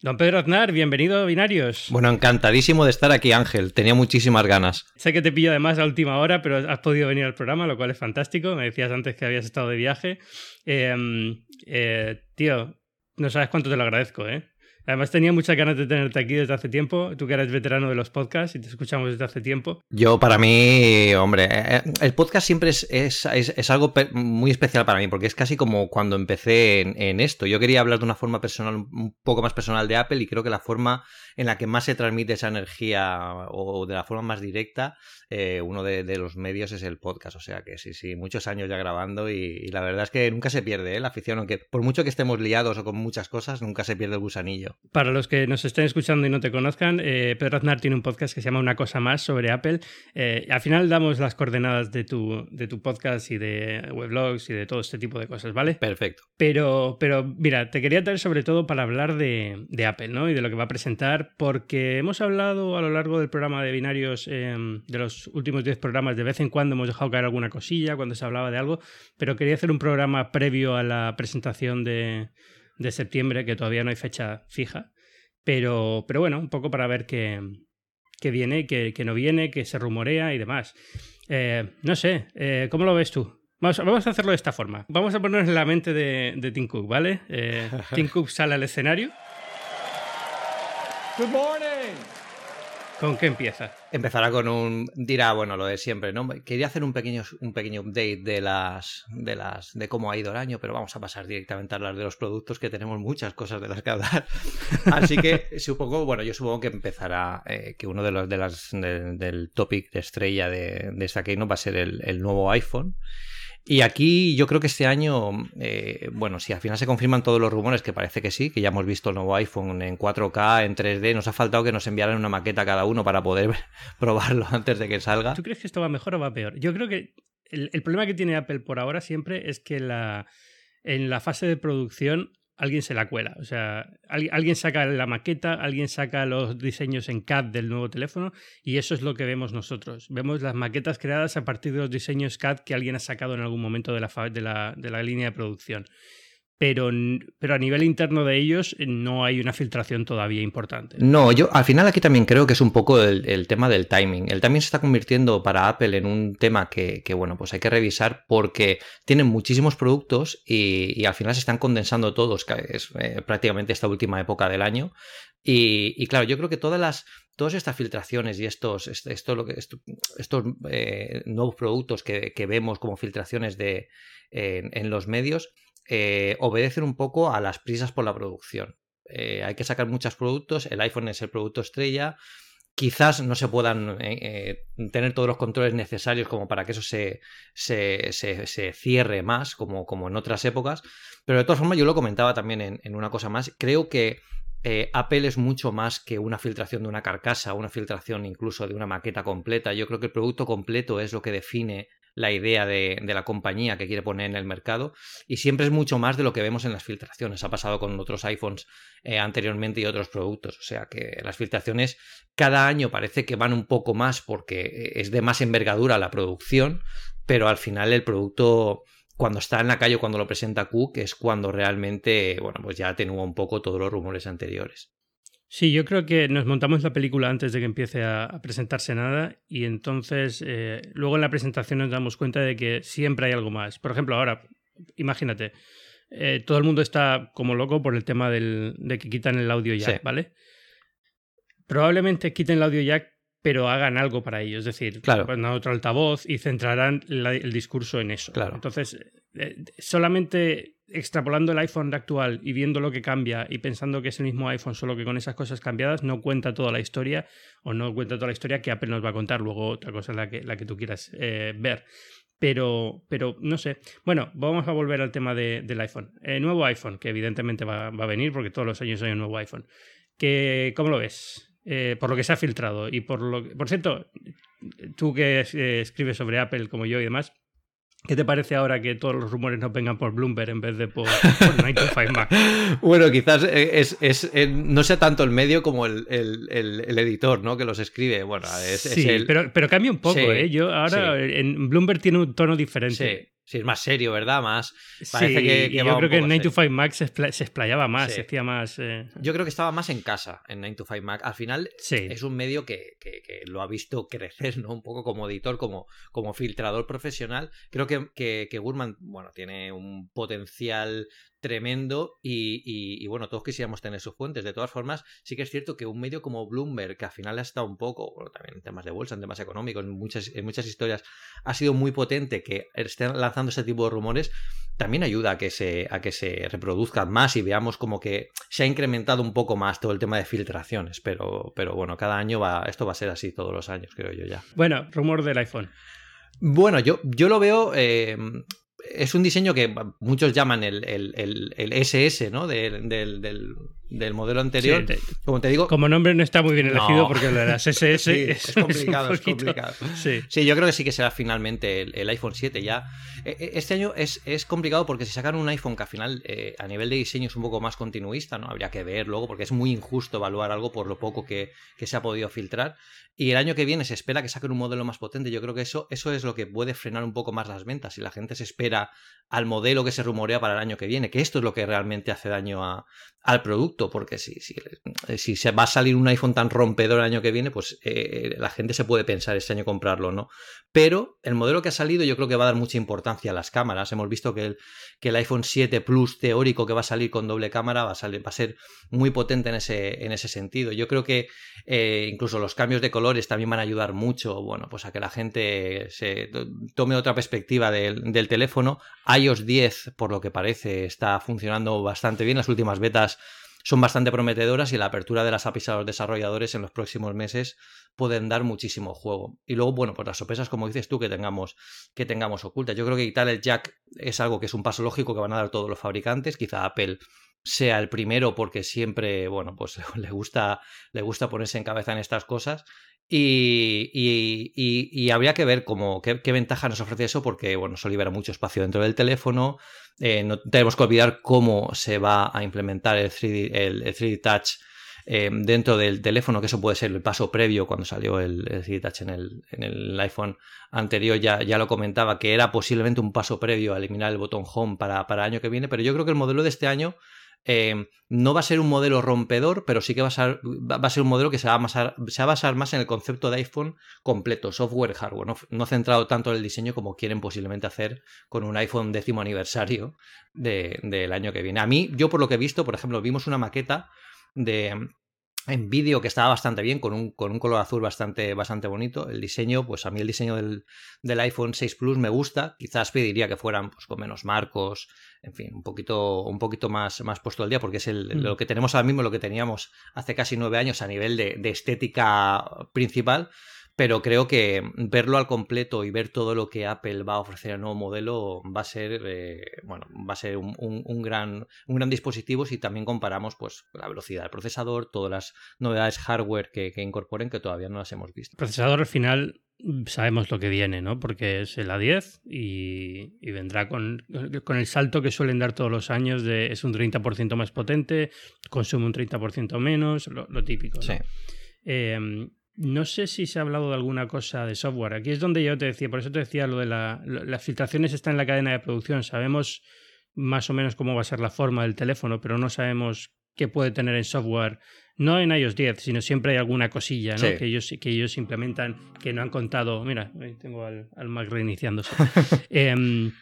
Don Pedro Aznar, bienvenido a Binarios. Bueno, encantadísimo de estar aquí, Ángel. Tenía muchísimas ganas. Sé que te pillo además a última hora, pero has podido venir al programa, lo cual es fantástico. Me decías antes que habías estado de viaje. Em, eh, tío, no sabes cuánto te lo agradezco, ¿eh? Además tenía muchas ganas de tenerte aquí desde hace tiempo, tú que eres veterano de los podcasts y te escuchamos desde hace tiempo. Yo para mí, hombre, eh, eh, el podcast siempre es, es, es, algo muy especial para mí, porque es casi como cuando empecé en, en, esto. Yo quería hablar de una forma personal, un poco más personal de Apple y creo que la forma en la que más se transmite esa energía o de la forma más directa, eh, uno de, los medios es el podcast. O sea que sí, sí, muchos años ya grabando y, y la verdad es que nunca se pierde ¿eh? la afición, aunque por mucho que estemos liados o con muchas cosas, nunca se pierde el gusanillo. Para los que nos estén escuchando y no te conozcan, eh, Pedro Aznar tiene un podcast que se llama Una cosa más sobre Apple. Eh, al final damos las coordenadas de tu, de tu podcast y de weblogs y de todo este tipo de cosas, ¿vale? Perfecto. Pero, pero mira, te quería traer sobre todo para hablar de, de Apple, ¿no? Y de lo que va a presentar, porque hemos hablado a lo largo del programa de binarios, eh, de los últimos 10 programas, de vez en cuando hemos dejado caer alguna cosilla cuando se hablaba de algo, pero quería hacer un programa previo a la presentación de, de septiembre, que todavía no hay fecha fija. Pero, pero bueno, un poco para ver qué, qué viene, qué, qué, no viene, qué se rumorea y demás. Eh, no sé, eh, ¿cómo lo ves tú? Vamos, vamos, a hacerlo de esta forma. Vamos a ponernos en la mente de, de Tim Cook, ¿vale? Eh, Tim Cook sale al escenario. Good morning. ¿Con qué empieza? Empezará con un. Dirá, bueno, lo de siempre, ¿no? Quería hacer un pequeño, un pequeño update de las. de las. de cómo ha ido el año, pero vamos a pasar directamente a hablar de los productos, que tenemos muchas cosas de las que hablar. Así que supongo, bueno, yo supongo que empezará. Eh, que uno de los de las. De, del topic de estrella de, de esta Keynote va a ser el, el nuevo iPhone. Y aquí yo creo que este año, eh, bueno, si al final se confirman todos los rumores, que parece que sí, que ya hemos visto el nuevo iPhone en 4K, en 3D, nos ha faltado que nos enviaran una maqueta cada uno para poder probarlo antes de que salga. ¿Tú crees que esto va mejor o va peor? Yo creo que el, el problema que tiene Apple por ahora siempre es que la, en la fase de producción alguien se la cuela. O sea, alguien saca la maqueta, alguien saca los diseños en CAD del nuevo teléfono y eso es lo que vemos nosotros. Vemos las maquetas creadas a partir de los diseños CAD que alguien ha sacado en algún momento de la, de la, de la línea de producción pero, pero a nivel interno de ellos no hay una filtración todavía importante. No, yo al final aquí también creo que es un poco el, tema del timing. El timing se está convirtiendo para Apple en un tema que, bueno, pues hay que revisar porque tienen muchísimos productos y, al final se están condensando todos, que es eh, prácticamente esta última época del año. Y, claro, yo creo que todas las todas estas filtraciones y estos, esto, estos eh, nuevos productos que, vemos como filtraciones de, eh, en los medios eh, obedecen un poco a las prisas por la producción. Eh, hay que sacar muchos productos, el iPhone es el producto estrella, quizás no se puedan eh, eh, tener todos los controles necesarios como para que eso se, se, se, cierre más, como, como, en otras épocas, pero de todas formas yo lo comentaba también en, en una cosa más, creo que Apple es mucho más que una filtración de una carcasa, una filtración incluso de una maqueta completa. Yo creo que el producto completo es lo que define la idea de, de, la compañía que quiere poner en el mercado y siempre es mucho más de lo que vemos en las filtraciones. Ha pasado con otros iPhones eh, anteriormente y otros productos. O sea que las filtraciones cada año parece que van un poco más porque es de más envergadura la producción, pero al final el producto cuando está en la calle, cuando lo presenta Cook, es cuando realmente, bueno, pues ya atenúa un poco todos los rumores anteriores. Sí, yo creo que nos montamos la película antes de que empiece a, a presentarse nada y entonces eh, luego en la presentación nos damos cuenta de que siempre hay algo más. Por ejemplo, ahora, imagínate, eh, todo el mundo está como loco por el tema del, de que quitan el audio jack, sí. ¿vale? Probablemente quiten el audio jack pero hagan algo para ello. Es decir, claro. ponen otro altavoz y centrarán la, el discurso en eso. Claro. Entonces, eh, solamente extrapolando el iPhone actual y viendo lo que cambia y pensando que es el mismo iPhone, solo que con esas cosas cambiadas, no cuenta toda la historia o no cuenta toda la historia que Apple nos va a contar. Luego, otra cosa es la que, la que tú quieras eh, ver. Pero, pero no sé. Bueno, vamos a volver al tema de, del iPhone. El nuevo iPhone, que evidentemente va, va, a venir porque todos los años hay un nuevo iPhone. Que, ¿Cómo lo ves? Eh, por lo que se ha filtrado y por lo que, por cierto, tú que eh, escribes sobre Apple como yo y demás, ¿Qué te parece ahora que todos los rumores no vengan por Bloomberg en vez de por, por 9 to 5 Mac? bueno, quizás es, es, es, no sea tanto el medio como el, el, el, el editor, ¿no? Que los escribe. Bueno, sí, pero, pero, cambia un poco, sí, ¿eh? Yo ahora sí. en Bloomberg tiene un tono diferente. Sí. Sí, es más serio, ¿verdad? Más. Parece que, yo creo que en 9 to 5 Mac se, explayaba más, se hacía más. Eh, yo creo que estaba más en casa en 9 to 5 Mac. Al final es un medio que, que, lo ha visto crecer, ¿no? Un poco como editor, como, como filtrador profesional. Creo que, que, que Gurman, bueno, tiene un potencial tremendo y, bueno, todos quisiéramos tener sus fuentes. De todas formas, sí que es cierto que un medio como Bloomberg, que al final ha estado un poco, bueno, también en temas de bolsa, en temas económicos, en muchas, en muchas historias, ha sido muy potente que estén lanzando ese tipo de rumores, también ayuda a que se, a que se reproduzcan más y veamos como que se ha incrementado un poco más todo el tema de filtraciones. Pero, pero bueno, cada año va, esto va a ser así todos los años, creo yo ya. Bueno, rumor del iPhone. Bueno, yo, yo lo veo. Eh, es un diseño que muchos llaman el, SS, ¿no? Del, del, modelo anterior. como te digo. Como nombre no está muy bien elegido porque lo de las SS es, complicado, es, complicado. Sí. yo creo que sí que será finalmente el, iPhone 7 ya. E, e, este año es, complicado porque si sacan un iPhone que al final eh, a nivel de diseño es un poco más continuista, ¿no? Habría que ver luego porque es muy injusto evaluar algo por lo poco que, que se ha podido filtrar. Y el año que viene se espera que saquen un modelo más potente. Yo creo que eso, eso es lo que puede frenar un poco más las ventas. Si la gente se espera al modelo que se rumorea para el año que viene, que esto es lo que realmente hace daño a, al producto, porque si, si, si, se va a salir un iPhone tan rompedor el año que viene, pues eh, la gente se puede pensar este año comprarlo, ¿no? Pero el modelo que ha salido yo creo que va a dar mucha importancia a las cámaras. Hemos visto que el, que el iPhone 7 Plus teórico que va a salir con doble cámara va a, salir, va a ser muy potente en ese, en ese sentido. Yo creo que eh, incluso los cambios de colores también van a ayudar mucho, bueno, pues a que la gente se tome otra perspectiva del, del teléfono. iOS 10, por lo que parece, está funcionando bastante bien. Las últimas betas son bastante prometedoras y la apertura de las APIs a los desarrolladores en los próximos meses pueden dar muchísimo juego. Y luego, bueno, pues las sorpresas, como dices tú, que tengamos, que tengamos ocultas. Yo creo que quitar el jack es algo que es un paso lógico que van a dar todos los fabricantes. Quizá Apple sea el primero porque siempre, bueno, pues le gusta, le gusta ponerse en cabeza en estas cosas. Y, y, habría que ver cómo, qué, ventaja nos ofrece eso, porque bueno, eso libera mucho espacio dentro del teléfono. Eh, no tenemos que olvidar cómo se va a implementar el 3D, el, 3D Touch eh, dentro del teléfono, que eso puede ser el paso previo cuando salió el, 3D Touch en el, en el iPhone anterior, ya, ya, lo comentaba, que era posiblemente un paso previo a eliminar el botón Home para, para el año que viene, pero yo creo que el modelo de este año eh, no va a ser un modelo rompedor, pero sí que va a ser, va a ser un modelo que se va, a basar, se va a basar más en el concepto de iPhone completo, software, hardware, no, centrado tanto en el diseño como quieren posiblemente hacer con un iPhone décimo aniversario del año que viene. A mí, yo por lo que he visto, por ejemplo, vimos una maqueta de, en vídeo que estaba bastante bien, con un, con un color azul bastante, bastante bonito. El diseño, pues a mí el diseño del, del, iPhone 6 Plus me gusta. Quizás pediría que fueran pues, con menos marcos, en fin, un poquito, un poquito más, más puesto al día, porque es el, mm. lo que tenemos ahora mismo, lo que teníamos hace casi nueve años a nivel de, de estética principal pero creo que verlo al completo y ver todo lo que Apple va a ofrecer el nuevo modelo va a ser eh, bueno va a ser un, gran un gran dispositivo si también comparamos pues la velocidad del procesador todas las novedades hardware que, incorporen que todavía no las hemos visto. El procesador al final sabemos lo que viene no porque es el A10 y, vendrá con, con, el salto que suelen dar todos los años de es un 30% más potente consume un 30% menos lo, típico sí. Em, no sé si se ha hablado de alguna cosa de software. Aquí es donde yo te decía, por eso te decía lo de la, las filtraciones están en la cadena de producción. Sabemos más o menos cómo va a ser la forma del teléfono, pero no sabemos qué puede tener en software. No en iOS 10, sino siempre hay alguna cosilla ¿no? que, ellos, que ellos implementan que no han contado. Mira, tengo al, Mac reiniciándose. Em,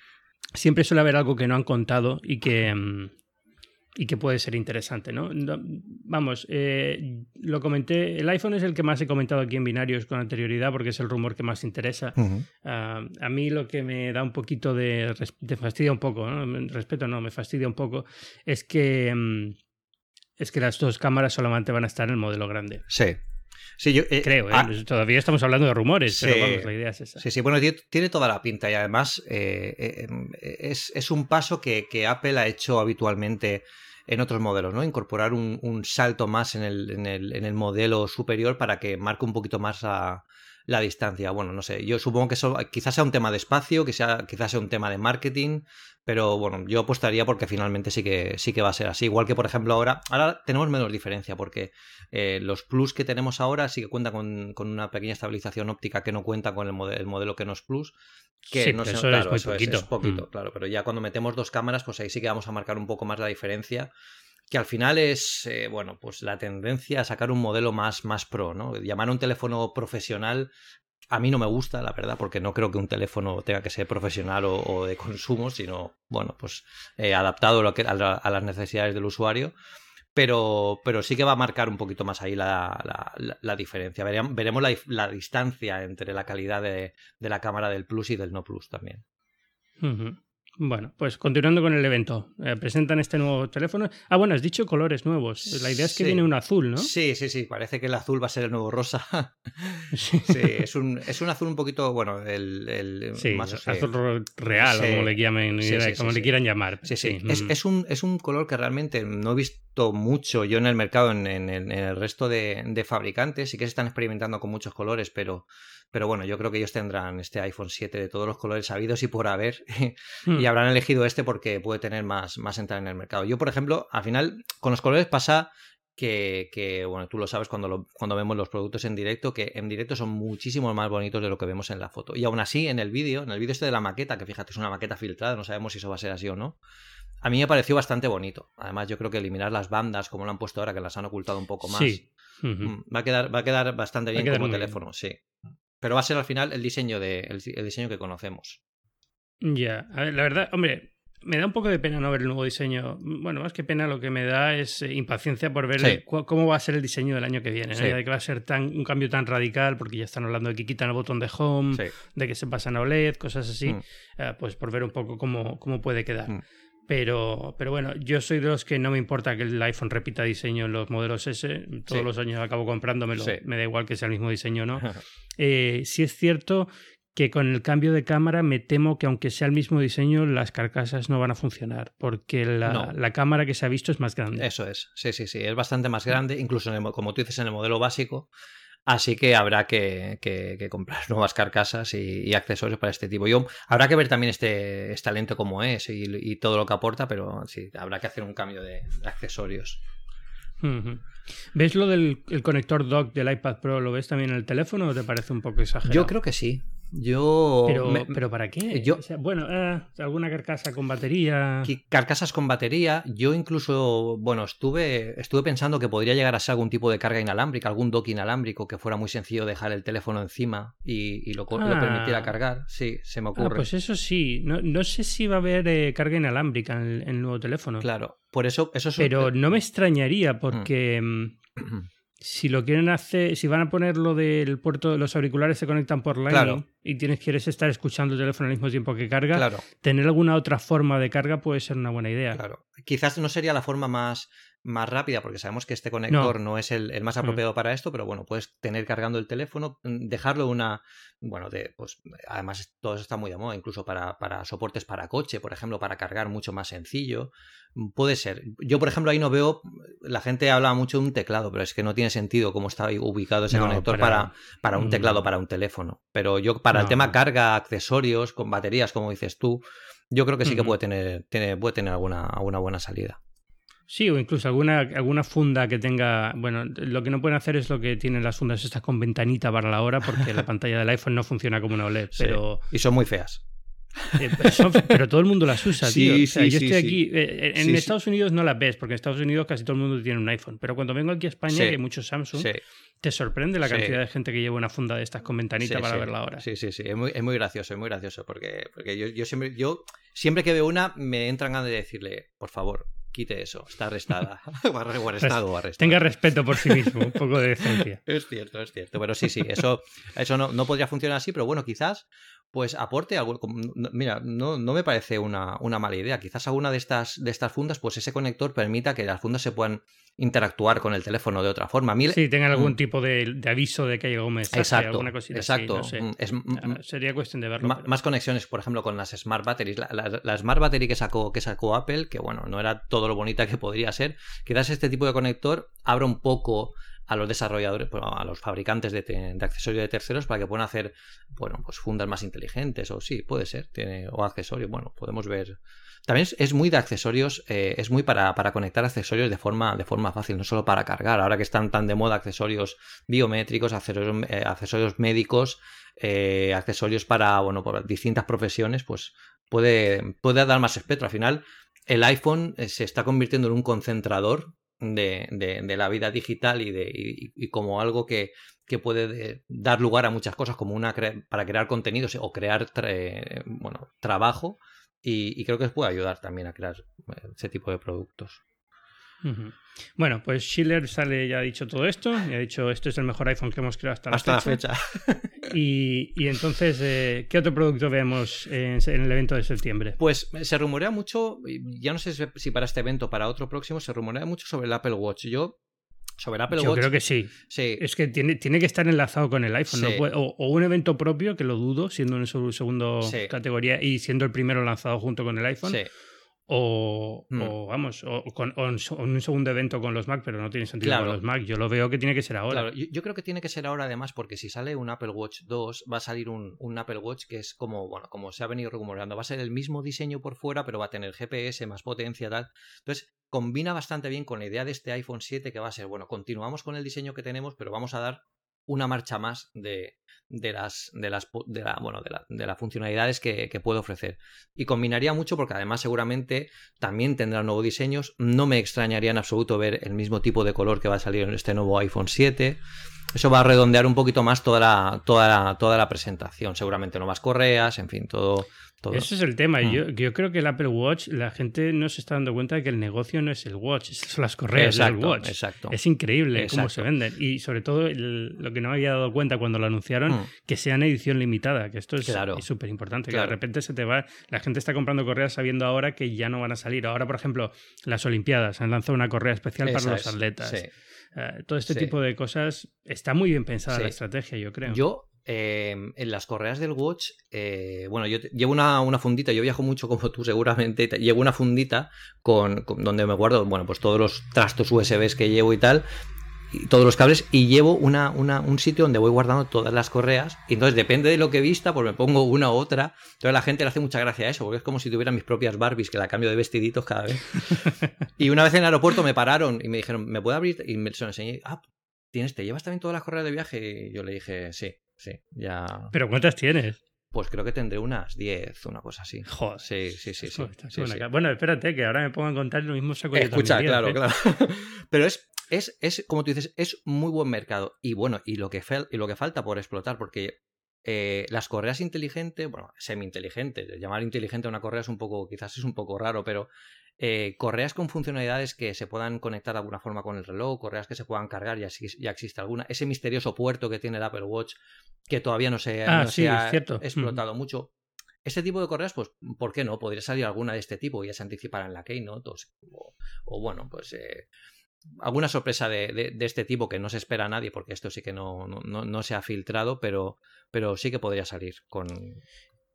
siempre suele haber algo que no han contado y que, em, y que puede ser interesante, ¿no? vamos, eh, lo comenté, el iPhone es el que más he comentado aquí en binarios con anterioridad porque es el rumor que más interesa. Ah, a mí lo que me da un poquito de, de fastidia un poco, ¿no? respeto no, me fastidia un poco, es que, mm, es que las dos cámaras solamente van a estar en el modelo grande. Sí. Sí, yo, eh, Creo, ¿eh? Ah, todavía estamos hablando de rumores, pero vamos, la idea es esa. Sí, sí, bueno, tiene, toda la pinta y además em, es, es, un paso que, que Apple ha hecho habitualmente en otros modelos, ¿no? Incorporar un, salto más en el, en, el, en el, modelo superior para que marque un poquito más la distancia. Bueno, no sé, yo supongo que eso quizás sea un tema de espacio, que sea, quizás sea un tema de marketing, pero bueno, yo apostaría porque finalmente sí que, sí que va a ser así. Igual que, por ejemplo, ahora, ahora tenemos menos diferencia porque eh, los Plus que tenemos ahora sí que cuentan con, con, una pequeña estabilización óptica que no cuenta con el, modelo, el modelo que no es Plus. Que no eso, claro, es, poquito. Es, poquito, mm. claro, pero ya cuando metemos dos cámaras, pues ahí sí que vamos a marcar un poco más la diferencia que al final es, eh, bueno, pues la tendencia a sacar un modelo más, más pro, ¿no? Llamar a un teléfono profesional a mí no me gusta, la verdad, porque no creo que un teléfono tenga que ser profesional o, de consumo, sino, bueno, pues eh, adaptado a, las necesidades del usuario. Pero, pero, sí que va a marcar un poquito más ahí la, la, diferencia. Veremos, la, distancia entre la calidad de, de, la cámara del Plus y del no Plus también. Bueno, pues continuando con el evento, eh, presentan este nuevo teléfono. Ah, bueno, has dicho colores nuevos. La idea es que viene un azul, ¿no? Sí, sí, sí. Parece que el azul va a ser el nuevo rosa. sí, es un, es un azul un poquito, bueno, el, más, azul real, como le llamen, como le quieran llamar. Sí, sí. Es, mm. es, un, es un color que realmente no he visto mucho yo en el mercado, en, en, en el resto de, de fabricantes. Sí que se están experimentando con muchos colores, pero pero bueno, yo creo que ellos tendrán este iPhone 7 de todos los colores sabidos y por haber. y hmm. habrán elegido este porque puede tener más, más entrada en el mercado. Yo, por ejemplo, al final, con los colores pasa que, que, bueno, tú lo sabes cuando, cuando vemos los productos en directo, que en directo son muchísimo más bonitos de lo que vemos en la foto. Y aún así, en el vídeo, en el vídeo este de la maqueta, que fíjate, es una maqueta filtrada, no sabemos si eso va a ser así o no. A mí me pareció bastante bonito. Además, yo creo que eliminar las bandas, como lo han puesto ahora, que las han ocultado un poco más, mm, va, a quedar, va a quedar bastante bien como teléfono, sí. Pero va a ser al final el diseño, de, el, diseño que conocemos. Ya, a ver, la verdad, hombre, me da un poco de pena no ver el nuevo diseño. Bueno, más que pena, lo que me da es eh, impaciencia por ver cómo va a ser el diseño del año que viene. De que va a ser tan, un cambio tan radical, porque ya están hablando de que quitan el botón de home, de que se pasan a OLED, cosas así. Mm. Eh, pues por ver un poco cómo, cómo puede quedar. Mm. Pero, pero bueno, yo soy de los que no me importa que el iPhone repita diseño en los modelos S. Todos los años acabo comprándomelo. Me da igual que sea el mismo diseño o no. eh, sí es cierto que con el cambio de cámara me temo que aunque sea el mismo diseño, las carcasas no van a funcionar, porque la, la, cámara que se ha visto es más grande. Eso es, sí, sí, sí, es bastante más grande, incluso como tú dices en el modelo básico, Así que habrá que, comprar nuevas carcasas y, accesorios para este tipo. Yo, habrá que ver también este, este talento como es y, todo lo que aporta, pero sí, habrá que hacer un cambio de, accesorios. ¿Ves lo del conector dock del iPad Pro? ¿Lo ves también en el teléfono o te parece un poco exagerado? Yo creo que sí. Yo. Pero, ¿pero para qué? Yo, bueno, eh, alguna carcasa con batería. Carcasas con batería. Yo incluso, bueno, estuve, estuve pensando que podría llegar a ser algún tipo de carga inalámbrica, algún dock inalámbrico que fuera muy sencillo dejar el teléfono encima y, lo, permitiera ah. cargar. Sí, se me ah, ocurre. pues eso sí. No, sé si va a haber eh, carga inalámbrica en el, nuevo teléfono. Claro, por eso. eso Pero no me extrañaría mm. porque. Mm, si lo quieren hacer, si van a poner lo del puerto, los auriculares se conectan por Lightning y tienes quieres estar escuchando el teléfono al mismo tiempo que carga, tener alguna otra forma de carga puede ser una buena idea. Claro. Quizás no sería la forma más, más rápida, porque sabemos que este conector no, es el, más mm. apropiado para esto, pero bueno, puedes tener cargando el teléfono, mm, dejarlo una, bueno, de, pues además todo eso está muy de moda, incluso para, para soportes para coche, por ejemplo, para cargar mucho más sencillo. Puede ser. Yo, por ejemplo, ahí no veo. La gente habla mucho de un teclado, pero es que no tiene sentido cómo está ubicado ese conector para, para, un teclado, para un teléfono. Pero yo, para el tema carga, accesorios, con baterías, como dices tú, yo creo que sí que puede tener, tiene, puede tener alguna, alguna buena salida. Sí, o incluso alguna, alguna funda que tenga. Bueno, lo que no pueden hacer es lo que tienen las fundas estas con ventanita para la hora, porque la pantalla del iPhone no funciona como una OLED. Pero... Y son muy feas. Eh, pero, todo el mundo las usa, tío. yo estoy aquí. Eh, en Estados Unidos no las ves, porque en Estados Unidos casi todo el mundo tiene un iPhone. Pero cuando vengo aquí a España, que hay muchos Samsung, te sorprende la cantidad de gente que lleva una funda de estas con ventanita para verla ahora. Sí, sí, sí. Es muy, es muy gracioso, es muy gracioso. Porque, porque yo, yo, siempre, yo siempre que veo una, me entran ganas de decirle, por favor, quite eso, está arrestada. o arrestado, Tenga respeto por sí mismo, un poco de decencia. es cierto, es cierto. Pero sí, sí, eso, eso no, no podría funcionar así, pero bueno, quizás pues aporte algo. Mira, no, no me parece una, una, mala idea. Quizás alguna de estas, de estas fundas, pues ese conector permita que las fundas se puedan interactuar con el teléfono de otra forma. sí, tengan algún mm. tipo de, aviso de que hay algún mensaje, exacto, alguna cosita exacto. Así, ah, Sería cuestión de verlo. Más conexiones, por ejemplo, con las Smart Batteries. La, Smart Battery que sacó, que sacó Apple, que bueno, no era todo lo bonita que podría ser. Quizás este tipo de conector abra un poco a los desarrolladores, a los fabricantes de, accesorios de terceros para que puedan hacer, bueno, pues fundas más inteligentes o sí, puede ser, tiene, o accesorios, bueno, podemos ver. También es, muy de accesorios, eh, es muy para, para, conectar accesorios de forma, de forma fácil, no solo para cargar. Ahora que están tan de moda accesorios biométricos, accesorios, eh, accesorios médicos, eh, accesorios para, bueno, por distintas profesiones, pues puede, puede dar más espectro. Al final, el iPhone se está convirtiendo en un concentrador de, la vida digital y, de, como algo que, puede dar lugar a muchas cosas, como una para crear contenidos o crear bueno, trabajo. Y, creo que puede ayudar también a crear eh, ese tipo de productos. Bueno, pues Schiller sale ya ha dicho todo esto, y ha dicho esto es el mejor iPhone que hemos creado hasta la fecha. La fecha. y, entonces, eh, ¿qué otro producto vemos en, el evento de septiembre? Pues eh, se rumorea mucho, ya no sé si para este evento o para otro próximo, se rumorea mucho sobre el Apple Watch. Yo sobre Apple Yo Watch. creo que sí. sí. Es que tiene, tiene que estar enlazado con el iPhone. o, un evento propio, que lo dudo, siendo en su segunda categoría y siendo el primero lanzado junto con el iPhone. O, mm. o, vamos, o, con, un segundo evento con los Mac, pero no tiene sentido con los Mac. Yo lo veo que tiene que ser ahora. Claro, yo, creo que tiene que ser ahora además porque si sale un Apple Watch 2 va a salir un, un, Apple Watch que es como, bueno, como se ha venido rumoreando, va a ser el mismo diseño por fuera, pero va a tener GPS, más potencia, tal. Entonces, combina bastante bien con la idea de este iPhone 7 que va a ser, bueno, continuamos con el diseño que tenemos, pero vamos a dar una marcha más de, de las de las de la, bueno de, la, de las funcionalidades que, que, puede ofrecer. Y combinaría mucho porque además seguramente también tendrá nuevos diseños. No me extrañaría en absoluto ver el mismo tipo de color que va a salir en este nuevo iPhone 7 eso va a redondear un poquito más toda la toda la, toda la presentación. Seguramente nuevas correas en fin todo ese es el tema. Mm. Yo, creo que el Apple Watch, la gente no se está dando cuenta de que el negocio no es el Watch, son las correas del Watch. Exacto. Es increíble cómo se venden. Y sobre todo, lo que no me había dado cuenta cuando lo anunciaron, mm. que sea en edición limitada, que esto es súper importante. Que de repente se te va. La gente está comprando correas sabiendo ahora que ya no van a salir. Ahora, por ejemplo, las Olimpiadas han lanzado una correa especial para los atletas. Eh, todo este tipo de cosas está muy bien pensada la estrategia, yo creo. Yo Em, en las correas del Watch, eh, bueno, yo llevo una, una, fundita, yo viajo mucho como tú seguramente, llevo una fundita con, donde me guardo, bueno, pues todos los trastos USBs que llevo y tal, y todos los cables, y llevo una, una, un sitio donde voy guardando todas las correas, y entonces depende de lo que vista, pues me pongo una u otra, entonces la gente le hace mucha gracia a eso, porque es como si tuviera mis propias Barbies, que la cambio de vestiditos cada vez. y una vez en el aeropuerto me pararon y me dijeron, ¿me puedo abrir? Y me lo enseñé, ah, ¿tienes, te llevas también todas las correas de viaje? Y yo le dije, sí sí, ya. ¿Pero cuántas tienes? Pues creo que tendré unas 10, una cosa así. Joder. Sí, sí, sí. sí, Bueno, espérate, que ahora me pongo a contar lo mismo saco Escucha, claro, ¿eh? claro. Pero es, es, es, como tú dices, es muy buen mercado. Y bueno, y lo que, y lo que falta por explotar, porque eh, las correas inteligentes, bueno, semi-inteligentes, llamar inteligente a una correa es un poco, quizás es un poco raro, pero eh, correas con funcionalidades que se puedan conectar de alguna forma con el reloj, correas que se puedan cargar, ya, ya existe alguna. Ese misterioso puerto que tiene el Apple Watch que todavía no se, ah, ha explotado mucho. Ese tipo de correas, pues, ¿por qué no? Podría salir alguna de este tipo, ya se anticipará en la Keynote, o, o bueno, pues eh, alguna sorpresa de, este tipo que no se espera a nadie, porque esto sí que no, no, no se ha filtrado, pero, pero sí que podría salir con,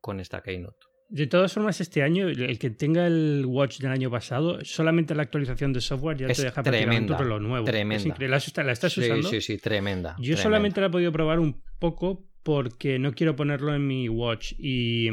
con esta Keynote. De todas formas, este año, el que tenga el Watch del año pasado, solamente la actualización de software ya te deja tremenda, lo nuevo. Tremenda. ¿La, ¿La, estás usando? Sí, sí, tremenda. Yo solamente la he podido probar un poco porque no quiero ponerlo en mi Watch y,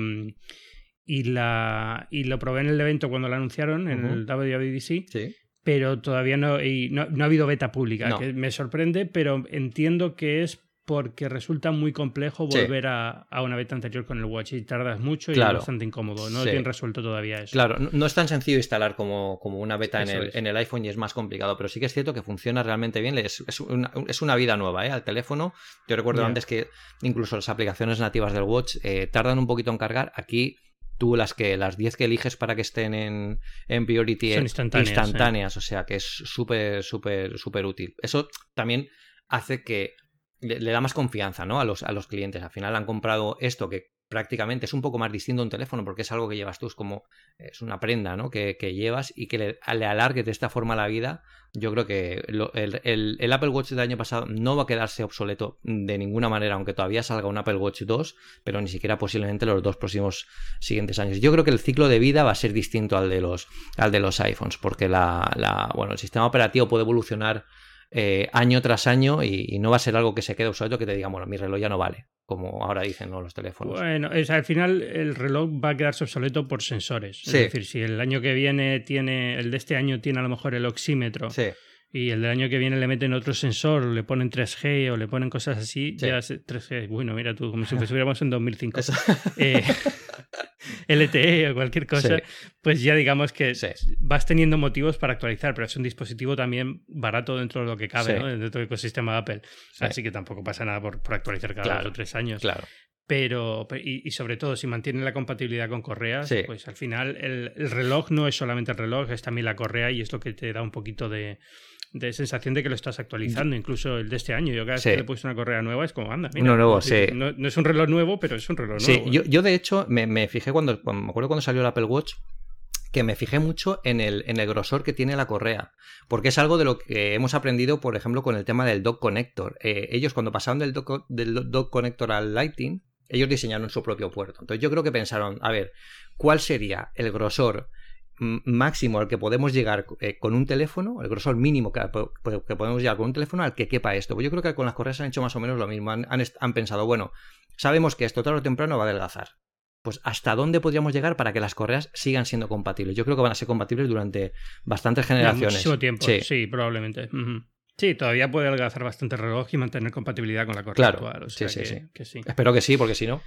y, la, y lo probé en el evento cuando lo anunciaron, en el WWDC. Sí pero todavía no, y no, ha habido beta pública, que me sorprende, pero entiendo que es porque resulta muy complejo volver a, una beta anterior con el Watch y tardas mucho y es bastante incómodo. No lo resuelto todavía eso. Claro, no, es tan sencillo instalar como, como una beta en el, en el, iPhone y es más complicado, pero sí que es cierto que funciona realmente bien. Es, es, una, es una, vida nueva ¿eh? al teléfono. Yo recuerdo antes que incluso las aplicaciones nativas del Watch eh, tardan un poquito en cargar. Aquí tú las que las 10 que eliges para que estén en, en Priority son instantáneas, o sea que es súper, súper, súper útil. Eso también hace que le, da más confianza ¿no? a, los, a los clientes. Al final han comprado esto que prácticamente es un poco más distinto a un teléfono porque es algo que llevas tú, es como es una prenda ¿no? que, llevas y que le, alargue de esta forma la vida. Yo creo que el, Apple Watch del año pasado no va a quedarse obsoleto de ninguna manera, aunque todavía salga un Apple Watch 2, pero ni siquiera posiblemente los dos próximos siguientes años. Yo creo que el ciclo de vida va a ser distinto al de los, al de los iPhones, porque la, bueno, el sistema operativo puede evolucionar eh, año tras año y, no va a ser algo que se quede obsoleto que te diga, bueno, mi reloj ya no vale, como ahora dicen los teléfonos. Bueno, es, al final el reloj va a quedarse obsoleto por sensores. Es decir, si el año que viene tiene, el de este año tiene a lo mejor el oxímetro. Y el del año que viene le meten otro sensor, le ponen 3G o le ponen cosas así, ya 3G, bueno, mira tú, como si estuviéramos en 2005. Eh, LTE o cualquier cosa, pues ya digamos que vas teniendo motivos para actualizar, pero es un dispositivo también barato dentro de lo que cabe, dentro del ecosistema de Apple. Así que tampoco pasa nada por, actualizar cada dos o tres años. Claro. Pero, y, sobre todo, si mantiene la compatibilidad con correas, pues al final el, el, reloj no es solamente el reloj, es también la correa y es lo que te da un poquito de, de sensación de que lo estás actualizando, incluso el de este año. Yo cada vez que le he puesto una correa nueva es como, anda, mira, nuevo, no, es un reloj nuevo, pero es un reloj nuevo. Sí, yo, de hecho me, fijé cuando, me acuerdo cuando salió el Apple Watch, que me fijé mucho en el, en el grosor que tiene la correa, porque es algo de lo que hemos aprendido, por ejemplo, con el tema del dock connector. Eh, ellos cuando pasaron del dock, del dock connector al Lighting, ellos diseñaron su propio puerto. Entonces yo creo que pensaron, a ver, ¿cuál sería el grosor máximo al que podemos llegar eh, con un teléfono, el grosor mínimo que, podemos llegar con un teléfono al que quepa esto. Pues yo creo que con las correas han hecho más o menos lo mismo. Han, pensado, bueno, sabemos que esto tarde o temprano va a adelgazar. Pues hasta dónde podríamos llegar para que las correas sigan siendo compatibles. Yo creo que van a ser compatibles durante bastantes generaciones. muchísimo tiempo, sí, probablemente. Sí, todavía puede adelgazar bastante el reloj y mantener compatibilidad con la correa actual. sí, sí, sí. Espero que sí, porque si no.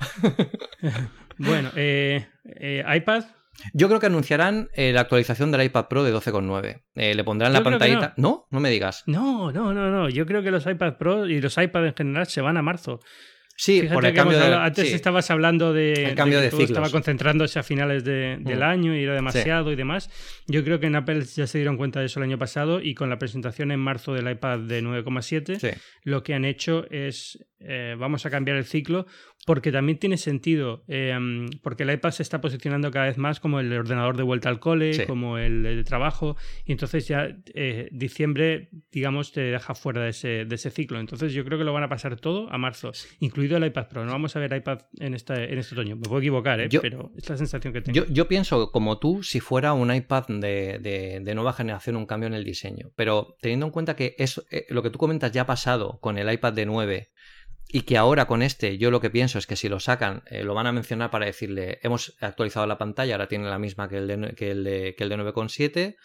bueno, eh, eh, iPad yo creo que anunciarán eh, la actualización del iPad Pro de 12,9. Eh, le pondrán la pantallita. No. no. me digas. No, no, no, no. Yo creo que los iPad Pro y los iPad en general se van a marzo. Sí, por el cambio de, Antes estabas hablando de, cambio de, que todo estaba concentrándose a finales del mm. año y era demasiado y demás. Yo creo que en Apple ya se dieron cuenta de eso el año pasado y con la presentación en marzo del iPad de 9,7 lo que han hecho es eh, vamos a cambiar el ciclo porque también tiene sentido, em, porque el iPad se está posicionando cada vez más como el ordenador de vuelta al cole, como el de trabajo, y entonces ya eh, diciembre, digamos, te deja fuera de ese, de ese ciclo. Entonces yo creo que lo van a pasar todo a marzo, incluido el iPad Pro. No vamos a ver iPad en este, en este otoño. Me puedo equivocar, ¿eh? pero es la sensación que tengo. Yo, pienso, como tú, si fuera un iPad de, de, nueva generación, un cambio en el diseño. Pero teniendo en cuenta que es, lo que tú comentas ya ha pasado con el iPad de 9 y que ahora con este yo lo que pienso es que si lo sacan eh, lo van a mencionar para decirle hemos actualizado la pantalla, ahora tiene la misma que el de, que el de, que el de 9,7.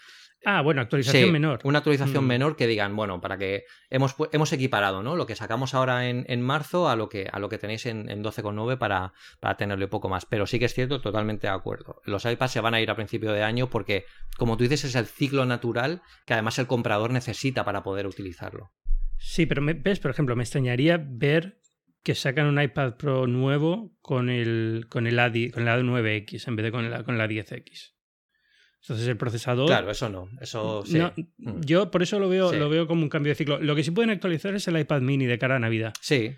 Ah, bueno, actualización menor. Una actualización mm. menor que digan, bueno, para que hemos, hemos equiparado, ¿no? Lo que sacamos ahora en, en marzo a lo que, a lo que tenéis en, en 12,9 para, para tenerle poco más. Pero sí que es cierto, totalmente de acuerdo. Los iPads se van a ir a principio de año porque, como tú dices, es el ciclo natural que además el comprador necesita para poder utilizarlo. Sí, pero ves, por ejemplo, me extrañaría ver que sacan un iPad Pro nuevo con el, con el, con el A9X en vez de con la, con la 10X. Entonces el procesador. Claro, eso no. Eso sí. Mm. yo por eso lo veo, lo veo como un cambio de ciclo. Lo que sí pueden actualizar es el iPad mini de cara a Navidad. Sí,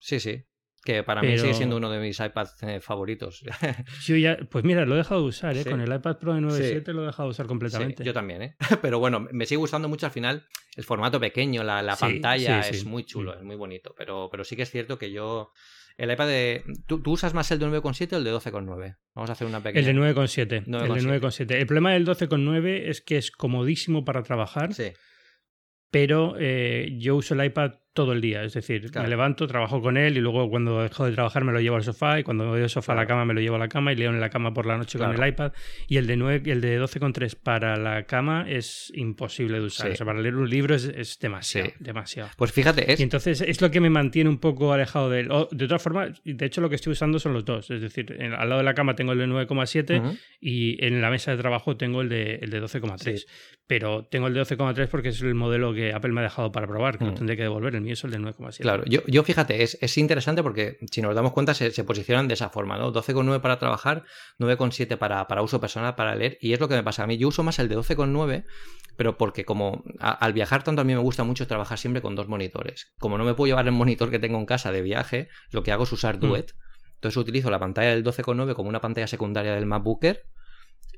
sí, sí. Que para mí sigue siendo uno de mis iPads eh, favoritos. ya, pues mira, lo he dejado de usar, ¿eh? Con el iPad Pro de 9.7 lo he dejado de usar completamente. yo también, ¿eh? Pero bueno, me sigue gustando mucho al final el formato pequeño, la, la pantalla es muy chulo, es muy bonito. Pero, pero sí que es cierto que yo. El iPad de. ¿Tú, usas más el de 9,7 o el de 12,9? Vamos a hacer una pequeña. El de 9,7. El de 9,7. El problema del 12,9 es que es comodísimo para trabajar. Sí. Pero eh, yo uso el iPad todo el día. Es decir, me levanto, trabajo con él y luego cuando dejo de trabajar me lo llevo al sofá y cuando voy del sofá a la cama me lo llevo a la cama y leo en la cama por la noche con el iPad. Y el de, 9, el de 12,3 para la cama es imposible de usar. O sea, para leer un libro es, demasiado, demasiado. Pues fíjate, es... Y entonces es lo que me mantiene un poco alejado de él. de otra forma, de hecho lo que estoy usando son los dos. Es decir, al lado de la cama tengo el de 9,7 y en la mesa de trabajo tengo el de, el de 12,3. Pero tengo el de 12,3 porque es el modelo que Apple me ha dejado para probar, que lo tendré que devolver. Mío es el de 9,7. Claro, yo, yo fíjate, es, es, interesante porque si nos damos cuenta se, se posicionan de esa forma, ¿no? 12,9 para trabajar, 9,7 para, para uso personal, para leer, y es lo que me pasa a mí. Yo uso más el de 12,9, pero porque como al viajar tanto a mí me gusta mucho trabajar siempre con dos monitores. Como no me puedo llevar el monitor que tengo en casa de viaje, lo que hago es usar mm. Duet. Entonces utilizo la pantalla del 12,9 como una pantalla secundaria del MacBooker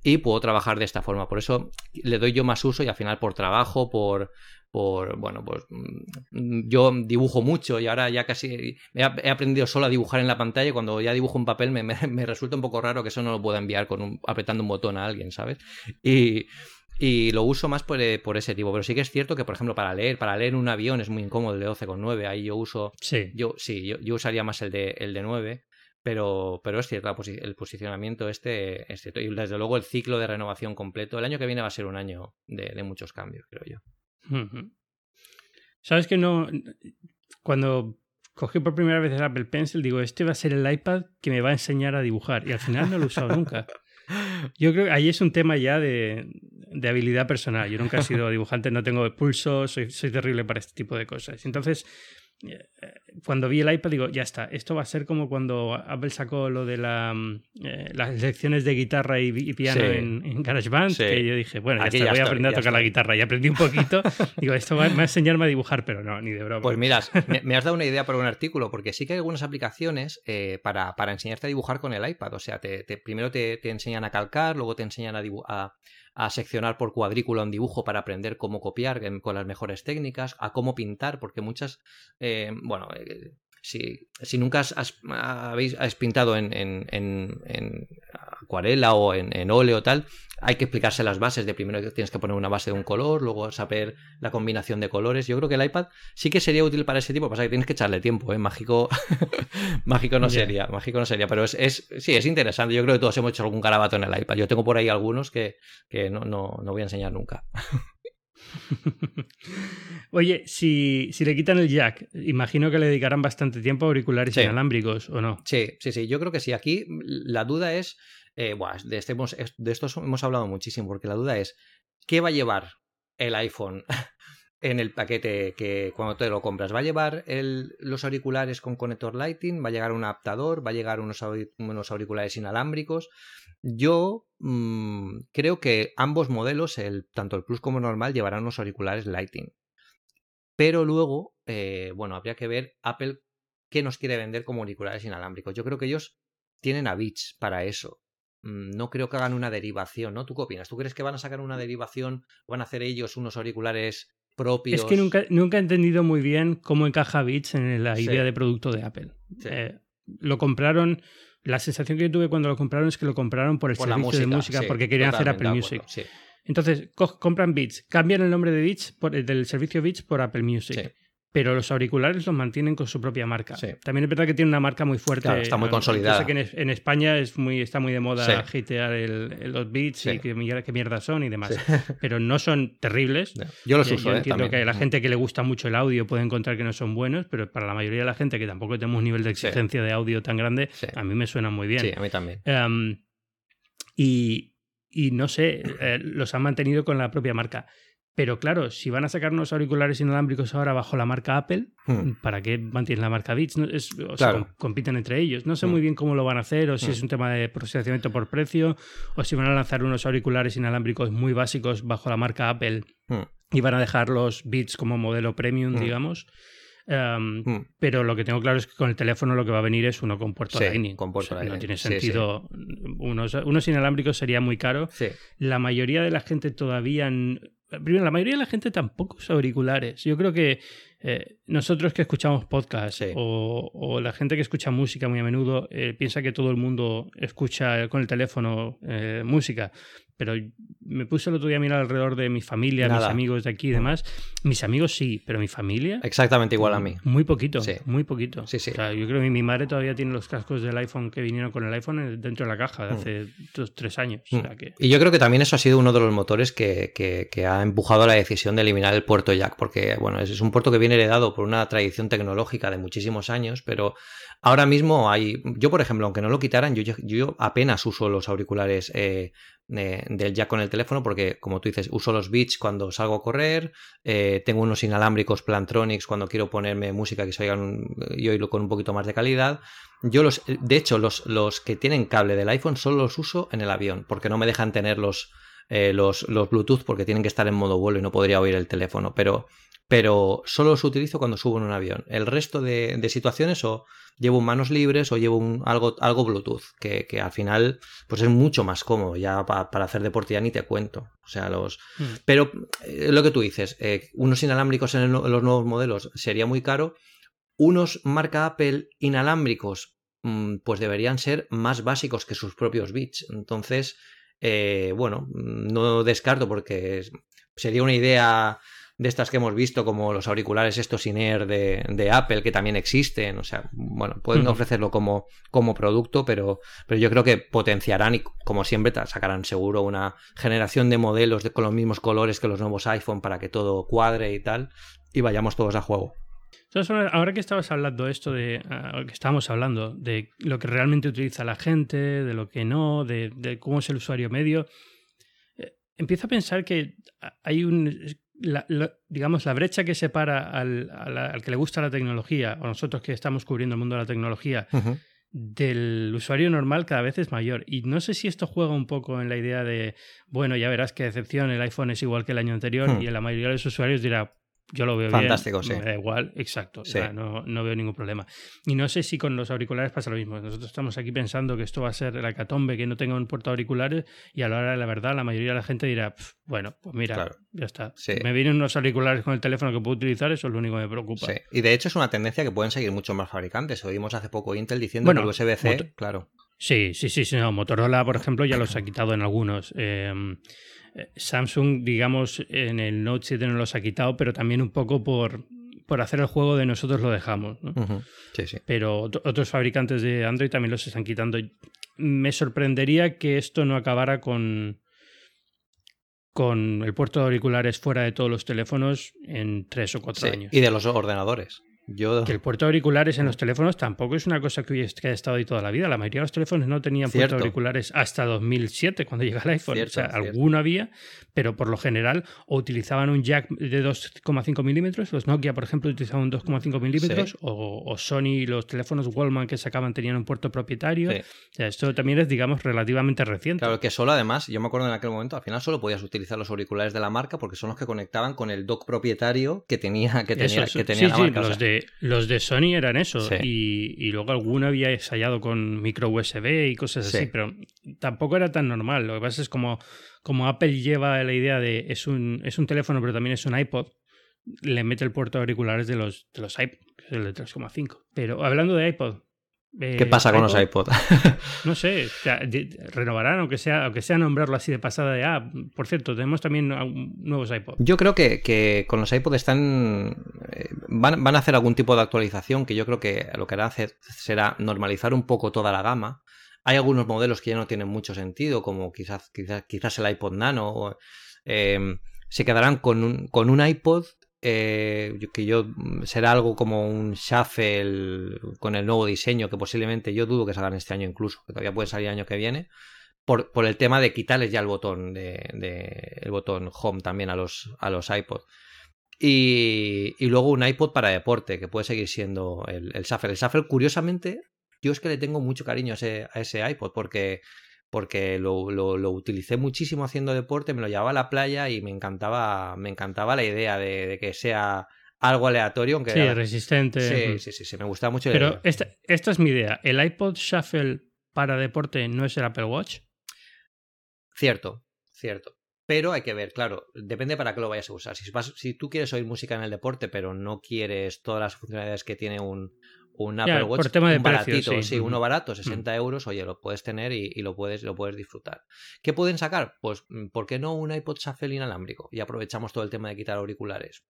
y puedo trabajar de esta forma. Por eso le doy yo más uso y al final por trabajo, por, por, bueno, pues mm, yo dibujo mucho y ahora ya casi he, aprendido solo a dibujar en la pantalla y cuando ya dibujo un papel me, resulta un poco raro que eso no lo pueda enviar con un, apretando un botón a alguien, ¿sabes? Y, Y lo uso más por, eh, por, ese tipo. Pero sí que es cierto que, por ejemplo, para leer, para leer un avión es muy incómodo el de 12,9. Ahí yo uso. Sí. Yo, sí, yo, yo, usaría más el de, el de 9. Pero, pero es cierto, el posicionamiento este es cierto. Y desde luego el ciclo de renovación completo. El año que viene va a ser un año de, de muchos cambios, creo yo. ¿Sabes que no? Cuando cogí por primera vez el Apple Pencil, digo, este va a ser el iPad que me va a enseñar a dibujar. Y al final no lo he usado nunca. Yo creo que ahí es un tema ya de, de, habilidad personal. Yo nunca he sido dibujante, no tengo pulso, soy, soy terrible para este tipo de cosas. Entonces, cuando vi el iPad digo, ya está, esto va a ser como cuando Apple sacó lo de la, mm, eh, las lecciones de guitarra y, piano en, en, GarageBand, que yo dije, bueno, ya está, voy a aprender a tocar la guitarra y aprendí un poquito. digo, esto va, a enseñarme a dibujar, pero no, ni de broma. Pues mira, me, has dado una idea para un artículo, porque sí que hay algunas aplicaciones eh, para, para, enseñarte a dibujar con el iPad. O sea, te, primero te, te, enseñan a calcar, luego te enseñan a, a, a seccionar por cuadrícula un dibujo para aprender cómo copiar con las mejores técnicas, a cómo pintar, porque muchas, eh, bueno, eh, si, si, nunca has, habéis, pintado en, en, en, acuarela o en, óleo o tal, hay que explicarse las bases de primero tienes que poner una base de un color, luego saber la combinación de colores. Yo creo que el iPad sí que sería útil para ese tipo, pasa que tienes que echarle tiempo, ¿eh? Mágico, mágico no sería, mágico no sería, pero es, es, sí, es interesante. Yo creo que todos hemos hecho algún carabato en el iPad. Yo tengo por ahí algunos que, que no, no, no voy a enseñar nunca. Oye, si, si, le quitan el jack, imagino que le dedicarán bastante tiempo a auriculares inalámbricos, ¿o no? Sí, sí, sí. Yo creo que sí. Aquí la duda es. Eh, de, este de esto hemos hablado muchísimo, porque la duda es: ¿qué va a llevar el iPhone en el paquete que cuando te lo compras? ¿Va a llevar el, los auriculares con conector Lighting? ¿Va a llegar un adaptador? ¿Va a llegar unos, unos auriculares inalámbricos? Yo mmm, creo que ambos modelos, el, tanto el Plus como el normal, llevarán unos auriculares Lighting. Pero luego, eh, bueno, habría que ver Apple qué nos quiere vender como auriculares inalámbricos. Yo creo que ellos tienen a Beats para eso. Mm, no creo que hagan una derivación, ¿no? ¿Tú qué opinas? ¿Tú crees que van a sacar una derivación? ¿Van a hacer ellos unos auriculares propios? Es que nunca, nunca he entendido muy bien cómo encaja Beats en la idea de producto de Apple. Eh, lo compraron la sensación que yo tuve cuando lo compraron es que lo compraron por el servicio de música, porque querían hacer Apple Music. Entonces, compran Beats, cambian el nombre de Beats por, del servicio Beats por Apple Music pero los auriculares los mantienen con su propia marca. También es verdad que tiene una marca muy fuerte. está muy consolidada. Sé que en, España es muy, está muy de moda sí. el, los beats y qué, mierda son y demás. Pero no son terribles. Yo los uso. Yo ¿eh? entiendo que la gente que le gusta mucho el audio puede encontrar que no son buenos, pero para la mayoría de la gente que tampoco tenemos un nivel de exigencia de audio tan grande, a mí me suenan muy bien. Sí, a mí también. Em, y, y, no sé, eh, los han mantenido con la propia marca. Pero claro, si van a sacar unos auriculares inalámbricos ahora bajo la marca Apple, hmm. ¿para qué mantienen la marca Beats? o sea, compiten entre ellos. No sé muy hmm. bien cómo lo van a hacer, o si es hmm. un tema de posicionamiento por precio, o si van a lanzar unos auriculares inalámbricos muy básicos bajo la marca Apple y van a dejar los Beats como modelo premium, digamos. Em, pero lo que tengo claro es que con el teléfono lo que va a venir es uno con puerto Lightning. Con puerto No tiene sentido. Unos, unos, inalámbricos sería muy caro. La mayoría de la gente todavía primero, la mayoría de la gente tampoco usa auriculares. Yo creo que eh, nosotros que escuchamos podcasts o, la gente que escucha música muy a menudo eh, piensa que todo el mundo escucha con el teléfono eh, música pero me puse el otro día a mirar alrededor de mi familia, mis amigos de aquí y demás. Mis amigos sí, pero mi familia. Exactamente igual a mí. Muy poquito, muy poquito. Sí, sí. O sea, yo creo que mi madre todavía tiene los cascos del iPhone que vinieron con el iPhone dentro de la caja de mm. hace dos, tres años. Mm. Y yo creo que también eso ha sido uno de los motores que, que, ha empujado a la decisión de eliminar el puerto jack, porque bueno, es, un puerto que viene heredado por una tradición tecnológica de muchísimos años, pero ahora mismo hay. Yo, por ejemplo, aunque no lo quitaran, yo, yo apenas uso los auriculares. Eh, del jack con el teléfono porque como tú dices uso los Beats cuando salgo a correr eh, tengo unos inalámbricos Plantronics cuando quiero ponerme música que se y oírlo con un poquito más de calidad yo los de hecho los, los que tienen cable del iPhone solo los uso en el avión porque no me dejan tener los, eh, los, los Bluetooth porque tienen que estar en modo vuelo y no podría oír el teléfono pero pero solo los utilizo cuando subo en un avión. El resto de, situaciones o llevo manos libres o llevo un, algo, algo Bluetooth, que, al final pues es mucho más cómodo. Ya para hacer deporte ya ni te cuento. O sea, los... Hmm. Pero eh, lo que tú dices, eh, unos inalámbricos en, los nuevos modelos sería muy caro. Unos marca Apple inalámbricos mm, pues deberían ser más básicos que sus propios bits. Entonces eh, bueno, no descarto porque sería una idea de estas que hemos visto, como los auriculares estos in-ear de, Apple, que también existen. O sea, bueno, pueden ofrecerlo como, como producto, pero, pero yo creo que potenciarán y, como siempre, sacarán seguro una generación de modelos de, con los mismos colores que los nuevos iPhone para que todo cuadre y tal, y vayamos todos a juego. ahora que estabas hablando esto de ah, que estábamos hablando de lo que realmente utiliza la gente, de lo que no, de, de cómo es el usuario medio, eh, empiezo a pensar que hay un la, digamos, la brecha que separa al, al, que le gusta la tecnología, o nosotros que estamos cubriendo el mundo de la tecnología, del usuario normal cada vez es mayor. Y no sé si esto juega un poco en la idea de, bueno, ya verás qué decepción, el iPhone es igual que el año anterior, hmm. y la mayoría de los usuarios dirá, yo lo veo Fantástico, bien. sí. da igual, exacto. no, no, veo ningún problema. Y no sé si con los auriculares pasa lo mismo. Nosotros estamos aquí pensando que esto va a ser la catombe, que no tenga un puerto auriculares, y a la hora de la verdad, la mayoría de la gente dirá, bueno, pues mira, ya está. Me vienen unos auriculares con el teléfono que puedo utilizar, eso es lo único que me preocupa. Sí. Y de hecho es una tendencia que pueden seguir muchos más fabricantes. Oímos hace poco Intel diciendo que el USB-C, claro. Sí, sí, sí, sí. Motorola, por ejemplo, ya los ha quitado en algunos. Eh, Samsung, digamos, en el Note 7 no los ha quitado, pero también un poco por, por hacer el juego de nosotros lo dejamos. sí, sí. Pero otros fabricantes de Android también los están quitando. Me sorprendería que esto no acabara con, con el puerto de auriculares fuera de todos los teléfonos en tres o cuatro años. Y de los ordenadores. Que el puerto de auriculares en los teléfonos tampoco es una cosa que, ha estado ahí toda la vida. La mayoría de los teléfonos no tenían puerto de auriculares hasta 2007, cuando llega el iPhone. o sea, alguno había, pero por lo general o utilizaban un jack de 2,5 milímetros. Los Nokia, por ejemplo, utilizaban un 2,5 milímetros. O, Sony, los teléfonos Wallman que sacaban tenían un puerto propietario. O sea, esto también es, digamos, relativamente reciente. Claro, que solo además, yo me acuerdo en aquel momento, al final solo podías utilizar los auriculares de la marca porque son los que conectaban con el dock propietario que tenía, que tenía, que tenía la marca. Los de los de Sony eran eso. Y, luego alguno había ensayado con micro USB y cosas así, pero tampoco era tan normal. Lo que pasa es como, como Apple lleva la idea de es un, es un teléfono, pero también es un iPod, le mete el puerto de auriculares de los, de los iPod, que es el de 3,5. Pero hablando de iPod, ¿Qué eh, pasa con los iPod? no sé, renovarán, aunque sea, aunque sea nombrarlo así de pasada de, ah, por cierto, tenemos también nuevos iPod. Yo creo que, con los iPod están, eh, van, a hacer algún tipo de actualización que yo creo que lo que harán hacer será normalizar un poco toda la gama. Hay algunos modelos que ya no tienen mucho sentido, como quizás, quizás, quizás el iPod Nano. Eh, se quedarán con un, con un iPod eh, que yo mm, será algo como un shuffle con el nuevo diseño que posiblemente yo dudo que salgan este año incluso, que todavía puede salir el año que viene, por, por el tema de quitarles ya el botón de, el botón home también a los, a los iPod. Y, y, luego un iPod para deporte, que puede seguir siendo el, el shuffle. El shuffle, curiosamente, yo es que le tengo mucho cariño a ese, a ese iPod, porque porque lo, lo, utilicé muchísimo haciendo deporte, me lo llevaba a la playa y me encantaba, me encantaba la idea de, que sea algo aleatorio. Aunque sí, resistente. Sí, sí, sí, me gustaba mucho. Pero esta, esta es mi idea. ¿El iPod Shuffle para deporte no es el Apple Watch? Cierto, cierto. Pero hay que ver, claro, depende para qué lo vayas a usar. Si, si tú quieres oír música en el deporte, pero no quieres todas las funcionalidades que tiene un, un Apple Watch tema de baratito, sí. uno barato, 60 euros, oye, lo puedes tener y, lo, puedes, lo puedes disfrutar. ¿Qué pueden sacar? Pues, mm, ¿por qué no un iPod Shuffle inalámbrico? Y aprovechamos todo el tema de quitar auriculares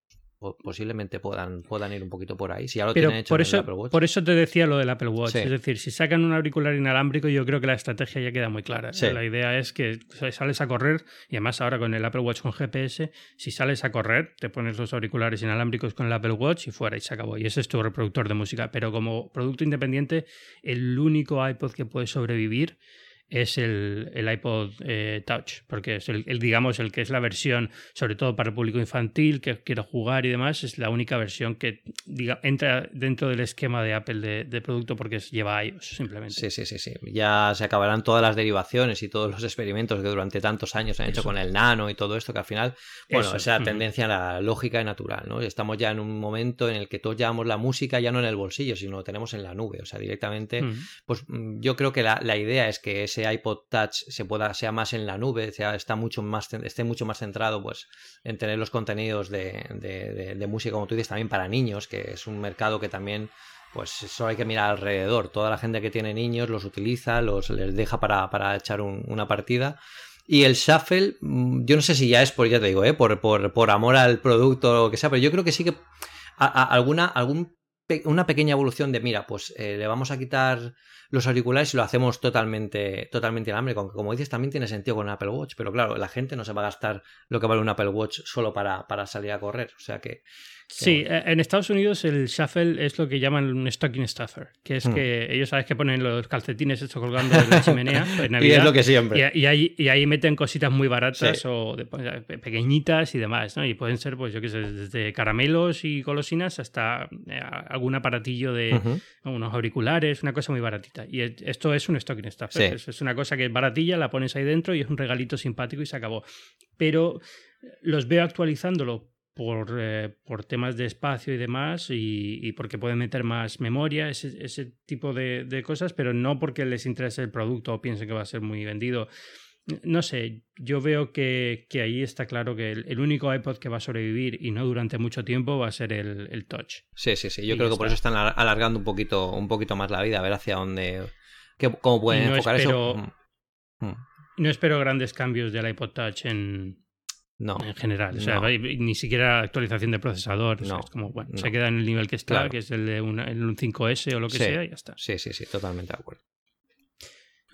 posiblemente puedan, puedan ir un poquito por ahí. Si ya lo tienen hecho por eso, el Apple Watch. Por eso te decía lo del Apple Watch. Es decir, si sacan un auricular inalámbrico, yo creo que la estrategia ya queda muy clara. La idea es que sales a correr, y además ahora con el Apple Watch con GPS, si sales a correr, te pones los auriculares inalámbricos con el Apple Watch y fuera y se acabó. Y ese es tu reproductor de música. Pero como producto independiente, el único iPod que puede sobrevivir es el, el iPod eh, Touch, porque es el, digamos, el que es la versión, sobre todo para el público infantil, que quiere jugar y demás, es la única versión que diga, entra dentro del esquema de Apple de, producto porque lleva iOS, simplemente. Sí, sí, sí, sí. Ya se acabarán todas las derivaciones y todos los experimentos que durante tantos años han hecho con el nano y todo esto, que al final, bueno, esa tendencia a la lógica y natural, ¿no? Estamos ya en un momento en el que todos llevamos la música ya no en el bolsillo, sino lo tenemos en la nube, o sea, directamente, pues mm, yo creo que la, la idea es que ese iPod Touch se pueda, sea más en la nube, sea, está mucho más, esté mucho más centrado pues, en tener los contenidos de, de, música, como tú dices, también para niños, que es un mercado que también pues solo hay que mirar alrededor. Toda la gente que tiene niños los utiliza, los les deja para, para echar una partida. Y el Shuffle, mm, yo no sé si ya es por, ya te digo, ¿eh? por, por, por amor al producto o que sea, pero yo creo que sí que alguna, algún, una pequeña evolución de, mira, pues eh, le vamos a quitar los auriculares y lo hacemos totalmente, totalmente inalámbrico. Aunque como dices, también tiene sentido con un Apple Watch, pero claro, la gente no se va a gastar lo que vale un Apple Watch solo para, para salir a correr. O sea que Sí, eh, en Estados Unidos el shuffle es lo que llaman un stocking stuffer, que es hmm. que ellos sabes que ponen los calcetines estos colgando de la chimenea en Navidad, y es lo que siempre. Y, ahí, y ahí, meten cositas muy baratas o pues, pequeñitas y demás, ¿no? Y pueden ser, pues yo qué sé, desde caramelos y golosinas hasta eh, algún aparatillo de unos auriculares, una cosa muy baratita. Y esto es un stocking stuffer, es, es una cosa que es baratilla, la pones ahí dentro y es un regalito simpático y se acabó. Pero los veo actualizándolo por, eh, por temas de espacio y demás y, porque pueden meter más memoria, ese, ese tipo de, de, cosas, pero no porque les interese el producto o piensen que va a ser muy vendido. No sé, yo veo que, que ahí está claro que el, único iPod que va a sobrevivir y no durante mucho tiempo va a ser el, el Touch. Sí, sí, sí. Yo creo que por eso están alargando un poquito, un poquito más la vida, a ver hacia dónde. cómo pueden enfocar eso. Mm, mm. No espero grandes cambios del iPod Touch en, no. En general. O sea, ni siquiera actualización de procesador. No, es como, bueno, se queda en el nivel que está, que es el de un 5S o lo que sea, y ya está. Sí, sí, sí, totalmente de acuerdo.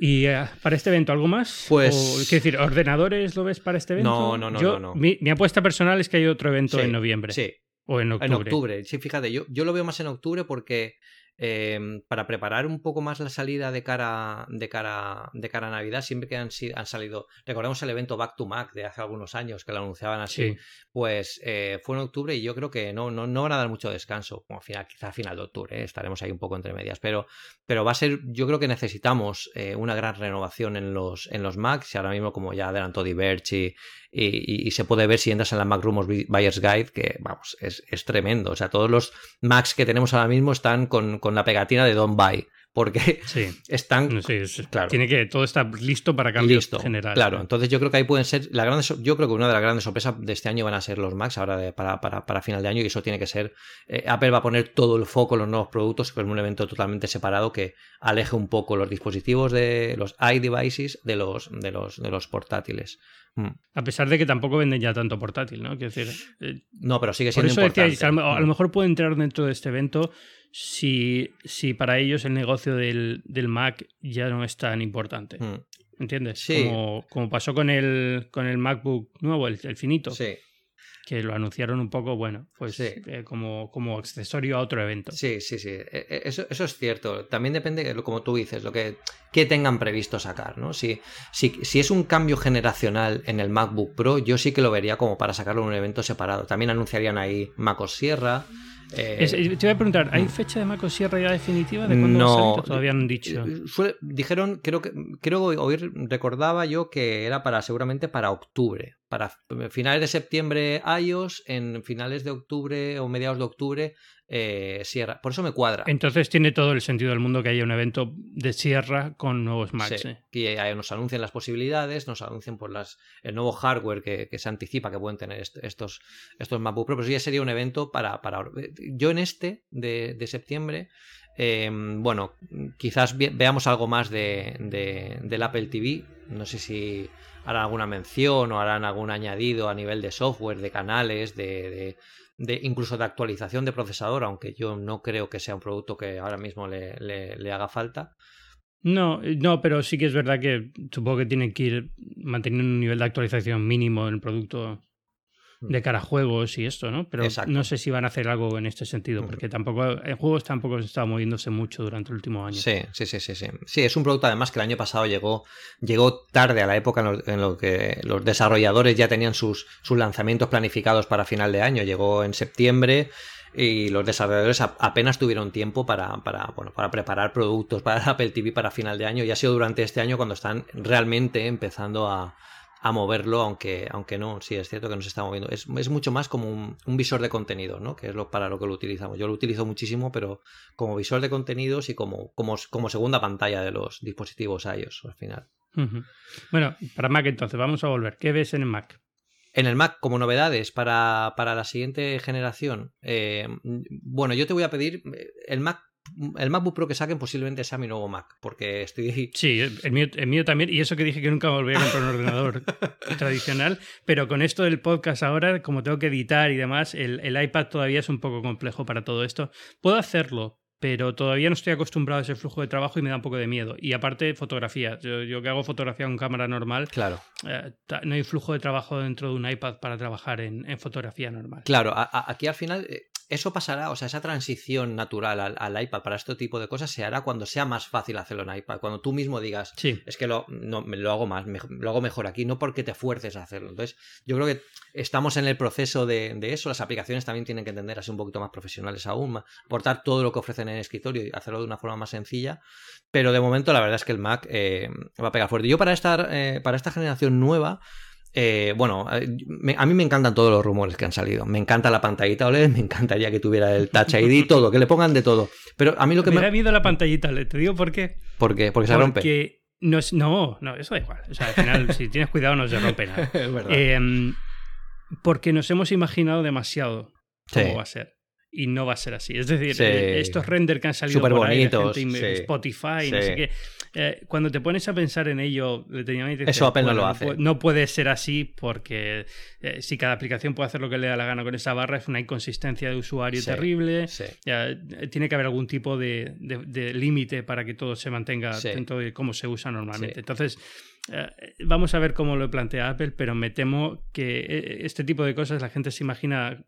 ¿Y eh, para este evento algo más? Pues. ¿Qué decir, ordenadores lo ves para este evento? No, no, no. no, Mi, apuesta personal es que hay otro evento en noviembre. Sí. O en octubre. En octubre, sí, fíjate, yo, yo lo veo más en octubre porque Em, para preparar un poco más la salida de cara, de cara, de cara a Navidad, siempre que han, han salido, recordemos el evento Back to Mac de hace algunos años que lo anunciaban así, pues eh, fue en octubre y yo creo que no, no, no van a dar mucho descanso, como final, quizá a final de octubre, ¿eh? estaremos ahí un poco entre medias, pero, pero va a ser, yo creo que necesitamos eh, una gran renovación en los, en los Macs y ahora mismo como ya adelantó Diverge y, y, se puede ver si entras en la Mac Rumors Buyer's Guide, que vamos, es, es tremendo, o sea, todos los Macs que tenemos ahora mismo están con la pegatina de Don't Buy. Porque están. claro. Tiene que. Todo está listo para cambios listo, general. Claro, entonces yo creo que ahí pueden ser. La grande, yo creo que una de las grandes sorpresas de este año van a ser los Macs, ahora de, para, para, para, final de año, y eso tiene que ser. Eh, Apple va a poner todo el foco en los nuevos productos, con un evento totalmente separado que aleje un poco los dispositivos de los iDevices de los, de los, de los portátiles. Mm. A pesar de que tampoco venden ya tanto portátil, ¿no? Quiero decir. Eh, no, pero sigue siendo por eso importante. a, lo, mm. mejor puede entrar dentro de este evento si, si para ellos el negocio del, del Mac ya no es tan importante. Hmm. ¿Entiendes? Como, como, pasó con el, con el MacBook nuevo, el, finito. Sí. Que lo anunciaron un poco, bueno, pues eh, como, como accesorio a otro evento. Sí, sí, sí. E, e, eso, eso es cierto. También depende, como tú dices, lo que, que tengan previsto sacar, ¿no? Si, si, si es un cambio generacional en el MacBook Pro, yo sí que lo vería como para sacarlo en un evento separado. También anunciarían ahí MacOS Sierra. Eh, te voy a preguntar, ¿hay fecha de Mac Sierra ya definitiva de cuándo no, Todavía han dicho. Eh, dijeron, creo que creo oír, recordaba yo que era para seguramente para octubre. Para finales de septiembre iOS, en finales de octubre o mediados de octubre eh, Sierra. Por eso me cuadra. Entonces tiene todo el sentido del mundo que haya un evento de Sierra con nuevos Macs. Sí, Que nos anuncien las posibilidades, nos anuncien por las, el nuevo hardware que, se anticipa que pueden tener estos, estos MacBook Pro. Pero sí ya sería un evento para. para yo en este de, septiembre. Em, bueno, quizás veamos algo más de, del Apple TV. No sé si harán alguna mención o harán algún añadido a nivel de software, de canales, de, de incluso de actualización de procesador, aunque yo no creo que sea un producto que ahora mismo le, le, haga falta. No, no, pero sí que es verdad que supongo que tienen que ir manteniendo un nivel de actualización mínimo en el producto de cara a juegos y esto, ¿no? Pero no sé si van a hacer algo en este sentido, porque tampoco en juegos tampoco se está moviéndose mucho durante el último año. Sí, sí, sí, sí, sí. Sí, es un producto además que el año pasado llegó, llegó tarde a la época en lo, que los desarrolladores ya tenían sus, sus lanzamientos planificados para final de año. Llegó en septiembre y los desarrolladores apenas tuvieron tiempo para, para, bueno, para preparar productos para Apple TV para final de año y ha sido durante este año cuando están realmente empezando a, a moverlo, aunque, aunque no, sí es cierto que no se está moviendo. Es, es mucho más como un, visor de contenido, ¿no? Que es lo, para lo que lo utilizamos. Yo lo utilizo muchísimo, pero como visor de contenidos y como, como, como segunda pantalla de los dispositivos iOS al final. Bueno, para Mac entonces, vamos a volver. ¿Qué ves en el Mac? En el Mac, como novedades para, para la siguiente generación, eh, bueno, yo te voy a pedir, el Mac el MacBook Pro que saquen posiblemente sea mi nuevo Mac, porque estoy... Sí, el mío, el mío también, y eso que dije que nunca volví a comprar un ordenador tradicional, pero con esto del podcast ahora, como tengo que editar y demás, el, el iPad todavía es un poco complejo para todo esto. Puedo hacerlo, pero todavía no estoy acostumbrado a ese flujo de trabajo y me da un poco de miedo. Y aparte, fotografía. Yo, que hago fotografía con cámara normal, claro. Eh, no hay flujo de trabajo dentro de un iPad para trabajar en, fotografía normal. Claro, aquí al final eh, eso pasará, o sea, esa transición natural al, iPad para este tipo de cosas se hará cuando sea más fácil hacerlo en iPad, cuando tú mismo digas, sí. es que lo, no, lo hago más, lo hago mejor aquí, no porque te fuerces a hacerlo. Entonces, yo creo que estamos en el proceso de, eso, las aplicaciones también tienen que entender así un poquito más profesionales aún, aportar todo lo que ofrecen en el escritorio y hacerlo de una forma más sencilla, pero de momento la verdad es que el Mac eh, va a pegar fuerte. Yo para, estar, eh, para esta generación nueva, eh, bueno, a mí me encantan todos los rumores que han salido. Me encanta la pantallita OLED, me encantaría que tuviera el Touch ID, todo, que le pongan de todo. Pero a mí lo que me. Me da miedo la pantallita OLED, te digo por qué. ¿Por qué? Porque se rompe. No, no, no, eso da igual. O sea, al final, si tienes cuidado, no se rompe nada. es verdad. Em, porque nos hemos imaginado demasiado cómo va a ser y no va a ser así. Es decir, estos render que han salido por bonitos, ahí Spotify, no sé qué. Eh, cuando te pones a pensar en ello, eso Apple no lo hace. No puede ser así porque eh, si cada aplicación puede hacer lo que le da la gana con esa barra, es una inconsistencia de usuario terrible. tiene que haber algún tipo de, límite para que todo se mantenga dentro de cómo se usa normalmente. Entonces, vamos a ver cómo lo plantea Apple, pero me temo que este tipo de cosas la gente se imagina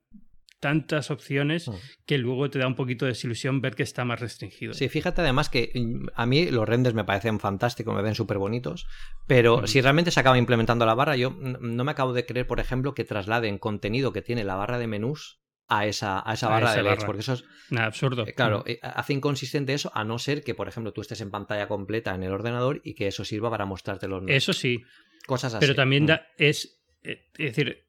tantas opciones mm. que luego te da un poquito de desilusión ver que está más restringido. Sí, fíjate además que mm, a mí los renders me parecen fantásticos, me ven súper bonitos, pero si realmente se acaba implementando la barra, yo no me acabo de creer, por ejemplo, que trasladen contenido que tiene la barra de menús a esa, a esa barra de LEDs, porque eso es absurdo. Eh, claro, eh, hace inconsistente eso, a no ser que, por ejemplo, tú estés en pantalla completa en el ordenador y que eso sirva para mostrarte los menús. Eso sí. Cosas así. Pero también da, es, eh, es decir,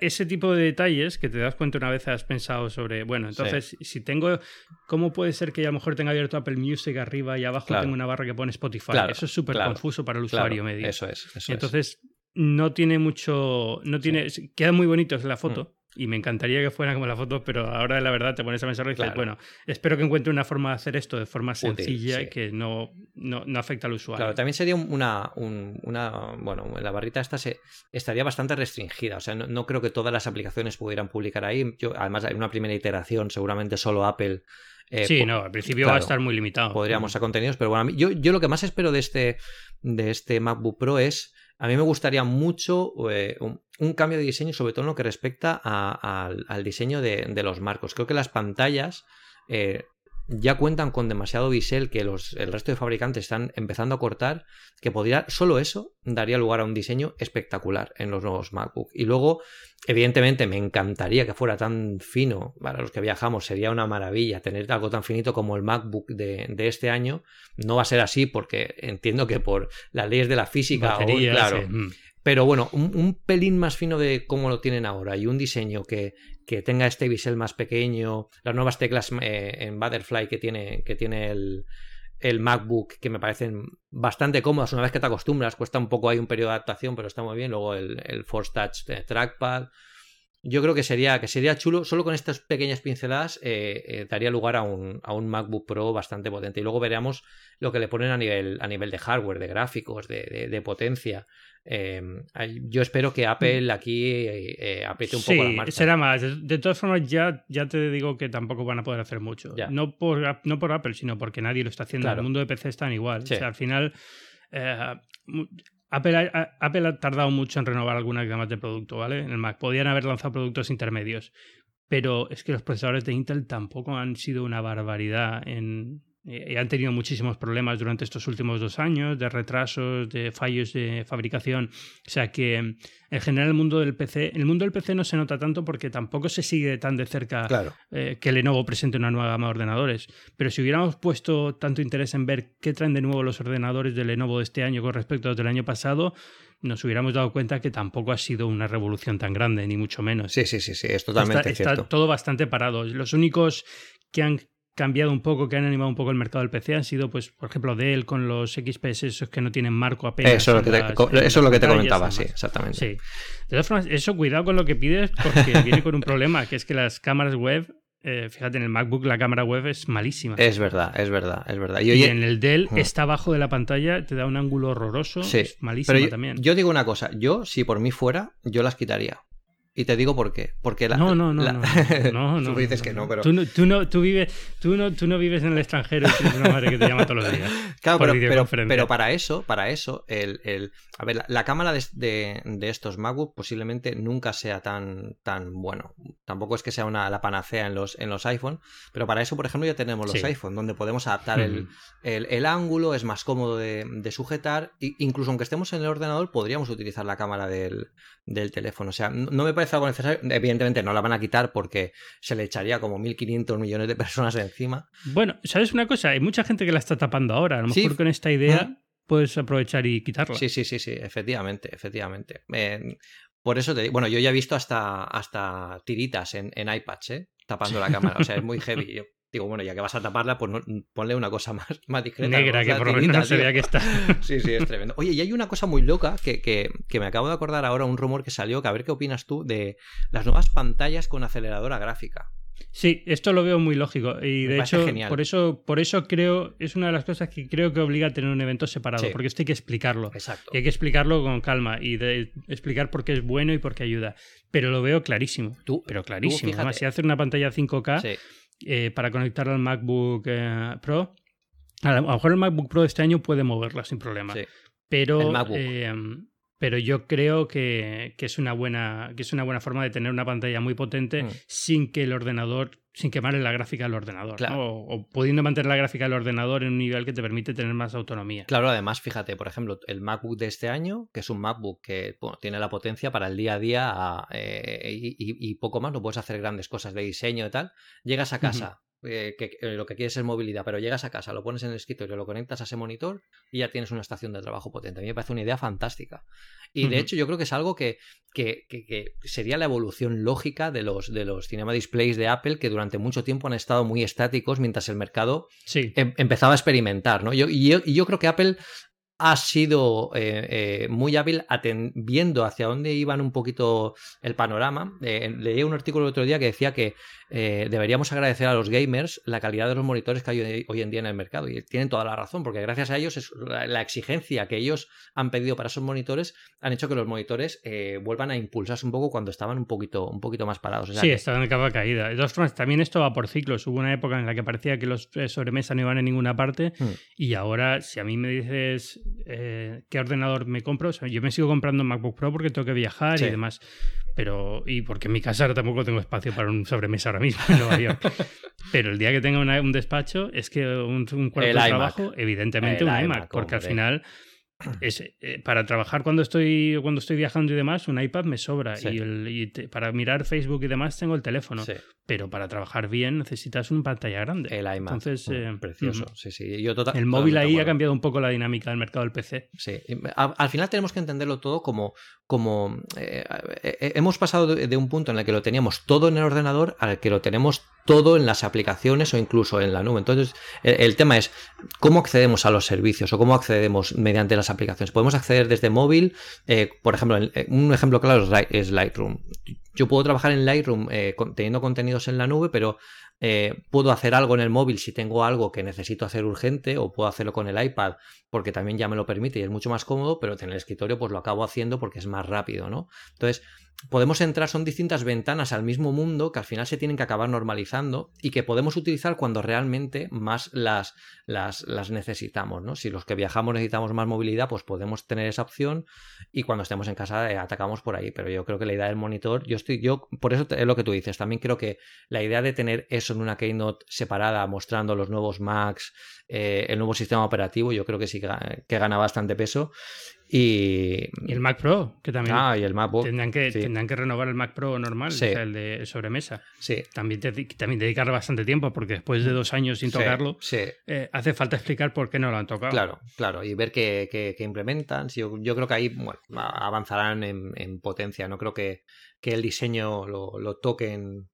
ese tipo de detalles que te das cuenta una vez has pensado sobre, bueno, entonces si tengo, ¿cómo puede ser que a lo mejor tenga abierto Apple Music arriba y abajo tengo una barra que pone Spotify? eso es súper confuso para el usuario medio. Eso es. entonces no tiene mucho, no tiene, queda muy bonito en la foto. Mm. Y me encantaría que fuera como la foto, pero ahora la verdad te pones a pensar y dices, bueno, espero que encuentre una forma de hacer esto de forma sencilla y que no, no, no, afecta al usuario. Claro, también sería una, una bueno, la barrita esta se, estaría bastante restringida, o sea, no, creo que todas las aplicaciones pudieran publicar ahí. Yo, además, hay una primera iteración, seguramente solo Apple eh, sí, no, al principio va a estar muy limitado. Podríamos a contenidos, pero bueno, yo, yo lo que más espero de este, de este MacBook Pro es a mí me gustaría mucho eh, un, cambio de diseño, sobre todo en lo que respecta al, diseño de, los marcos. Creo que las pantallas eh, ya cuentan con demasiado bisel que los, el resto de fabricantes están empezando a cortar, que podría, solo eso daría lugar a un diseño espectacular en los nuevos MacBook. Y luego, evidentemente, me encantaría que fuera tan fino, para los que viajamos sería una maravilla tener algo tan finito como el MacBook de, este año. No va a ser así porque entiendo que por las leyes de la física, claro, mm. Pero bueno, un, pelín más fino de cómo lo tienen ahora y un diseño que, que tenga este bisel más pequeño, las nuevas teclas eh, en Butterfly que tiene, que tiene el, el, MacBook, que me parecen bastante cómodas una vez que te acostumbras, cuesta un poco ahí un periodo de adaptación, pero está muy bien, luego el, el Force Touch Trackpad. Yo creo que sería, que sería chulo, solo con estas pequeñas pinceladas eh, eh, daría lugar a un, a un, MacBook Pro bastante potente. Y luego veremos lo que le ponen a nivel, a nivel de hardware, de gráficos, de, de potencia. Em, yo espero que Apple aquí eh, apriete un poco la marcha. será más. De, todas formas, ya, ya te digo que tampoco van a poder hacer mucho. No, por, no por Apple, sino porque nadie lo está haciendo. El mundo de PC están igual. O sea, al final, eh, Apple, ha, Apple ha tardado mucho en renovar algunas gamas de producto, ¿vale? En el Mac. Podían haber lanzado productos intermedios. Pero es que los procesadores de Intel tampoco han sido una barbaridad en, eh, han tenido muchísimos problemas durante estos últimos dos años de retrasos, de fallos de fabricación. O sea que en general el mundo del PC, el mundo del PC no se nota tanto porque tampoco se sigue tan de cerca eh, que Lenovo presente una nueva gama de ordenadores. Pero si hubiéramos puesto tanto interés en ver qué traen de nuevo los ordenadores de Lenovo de este año con respecto a los del año pasado, nos hubiéramos dado cuenta que tampoco ha sido una revolución tan grande, ni mucho menos. Sí, sí, sí, sí, es totalmente cierto. Está todo bastante parado. Los únicos que han cambiado un poco, que han animado un poco el mercado del PC han sido, pues, por ejemplo, Dell con los XPS esos que no tienen marco apenas. Eso, es lo que te, comentaba, sí, exactamente. Sí. De todas formas, eso cuidado con lo que pides porque viene con un problema, que es que las cámaras web eh, fíjate, en el MacBook la cámara web es malísima. Es verdad, es verdad, es verdad. Y, en el Dell está abajo de la pantalla, te da un ángulo horroroso, sí, es malísimo también. Yo digo una cosa, yo si por mí fuera, yo las quitaría. Y te digo por qué. Porque la, no, no, no, no, no, Tú dices que no, pero. Tú no, tú no, tú vives, tú no, tú no vives en el extranjero y tienes una madre que te llama todos los días. Claro, pero, pero, para eso, para eso, el, el a ver, la, cámara de, de, estos MacBook posiblemente nunca sea tan, tan bueno. Tampoco es que sea una, la panacea en los, en los iPhone, pero para eso, por ejemplo, ya tenemos los iPhone, donde podemos adaptar el, el, el, ángulo, es más cómodo de, de sujetar. E incluso aunque estemos en el ordenador, podríamos utilizar la cámara del, del teléfono. O sea, no me parece algo necesario. Evidentemente no la van a quitar porque se le echaría como 1.500 millones de personas encima. Bueno, ¿sabes una cosa? Hay mucha gente que la está tapando ahora. A lo mejor con esta idea puedes aprovechar y quitarla. Sí, sí, sí, sí, efectivamente, efectivamente. por eso te digo, bueno, yo ya he visto hasta, hasta tiritas en, en iPads, ¿eh? tapando la cámara. O sea, es muy heavy. Digo, bueno, ya que vas a taparla, pues ponle una cosa más, más discreta. Negra, que por lo menos no se vea que está. Sí, sí, es tremendo. Oye, y hay una cosa muy loca que, que, que, me acabo de acordar ahora, un rumor que salió, que a ver qué opinas tú de las nuevas pantallas con aceleradora gráfica. Sí, esto lo veo muy lógico. Y de hecho, por eso, por eso creo, es una de las cosas que creo que obliga a tener un evento separado, porque esto hay que explicarlo. Exacto. Y hay que explicarlo con calma y de explicar por qué es bueno y por qué ayuda. Pero lo veo clarísimo. Tú, pero clarísimo. Además, si hace una pantalla 5K. Sí eh, para conectar al MacBook eh, Pro. A lo mejor el MacBook Pro de este año puede moverla sin problema. Pero, eh, pero yo creo que, es una buena, que es una buena forma de tener una pantalla muy potente mm. sin que el ordenador, sin quemarle la gráfica al ordenador. O, pudiendo mantener la gráfica del ordenador en un nivel que te permite tener más autonomía. Claro, además, fíjate, por ejemplo, el MacBook de este año, que es un MacBook que tiene la potencia para el día a día y, poco más, no puedes hacer grandes cosas de diseño y tal. Llegas a casa. Eh, que eh, lo que quieres es movilidad, pero llegas a casa, lo pones en el escritorio, lo conectas a ese monitor y ya tienes una estación de trabajo potente. A mí me parece una idea fantástica. Y de hecho yo creo que es algo que, que, sería la evolución lógica de los, de los Cinema Displays de Apple que durante mucho tiempo han estado muy estáticos mientras el mercado em, empezaba a experimentar. ¿no? Yo, y, yo, y yo creo que Apple ha sido eh, muy hábil viendo hacia dónde iban un poquito el panorama. leí un artículo el otro día que decía que eh, deberíamos agradecer a los gamers la calidad de los monitores que hay hoy en día en el mercado. Y tienen toda la razón, porque gracias a ellos es la, exigencia que ellos han pedido para esos monitores han hecho que los monitores eh, vuelvan a impulsarse un poco cuando estaban un poquito, un poquito más parados. sí, estaban en capa caída. De todas formas, también esto va por ciclos. Hubo una época en la que parecía que los eh, sobremesa no iban en ninguna parte hmm. y ahora, si a mí me dices qué ordenador me compro, yo me sigo comprando un MacBook Pro porque tengo que viajar y demás. Pero y porque en mi casa tampoco tengo espacio para un sobremesa ahora mismo en Nueva York. pero el día que tenga un despacho es que un, cuarto de trabajo, evidentemente un iMac, porque al final es, eh, para trabajar cuando estoy, cuando estoy viajando y demás, un iPad me sobra. Y, para mirar Facebook y demás tengo el teléfono. Pero para trabajar bien necesitas una pantalla grande. El iMac. Entonces, eh, precioso. Sí, sí. Yo tota-, el móvil ahí ha cambiado un poco la dinámica del mercado del PC. Sí. Al, final tenemos que entenderlo todo como. como eh, hemos pasado de, un punto en el que lo teníamos todo en el ordenador al que lo tenemos todo en las aplicaciones o incluso en la nube. Entonces, el, tema es cómo accedemos a los servicios o cómo accedemos mediante las aplicaciones. Podemos acceder desde móvil, eh, por ejemplo, un ejemplo claro es Lightroom. Yo puedo trabajar en Lightroom eh, teniendo contenidos en la nube, pero eh, puedo hacer algo en el móvil si tengo algo que necesito hacer urgente o puedo hacerlo con el iPad porque también ya me lo permite y es mucho más cómodo, pero en el escritorio pues lo acabo haciendo porque es más rápido, ¿no? Entonces, podemos entrar, son distintas ventanas al mismo mundo que al final se tienen que acabar normalizando y que podemos utilizar cuando realmente más las, las, necesitamos, ¿no? Si los que viajamos necesitamos más movilidad, pues podemos tener esa opción y cuando estemos en casa eh, atacamos por ahí, pero yo creo que la idea del monitor, yo estoy, yo, por eso es lo que tú dices, también creo que la idea de tener eso en una keynote separada mostrando los nuevos Macs, eh, el nuevo sistema operativo, yo creo que sí que gana bastante peso y, el Mac Pro, que también ah, y el MacBook, tendrán, que, tendrán que renovar el Mac Pro normal, o sea, el de sobremesa. Sí. También, también dedicarle bastante tiempo, porque después de dos años sin tocarlo, eh, hace falta explicar por qué no lo han tocado. Claro, claro, y ver qué, implementan. Yo, yo, creo que ahí bueno, avanzarán en, potencia. No creo que, que el diseño lo, lo toquen.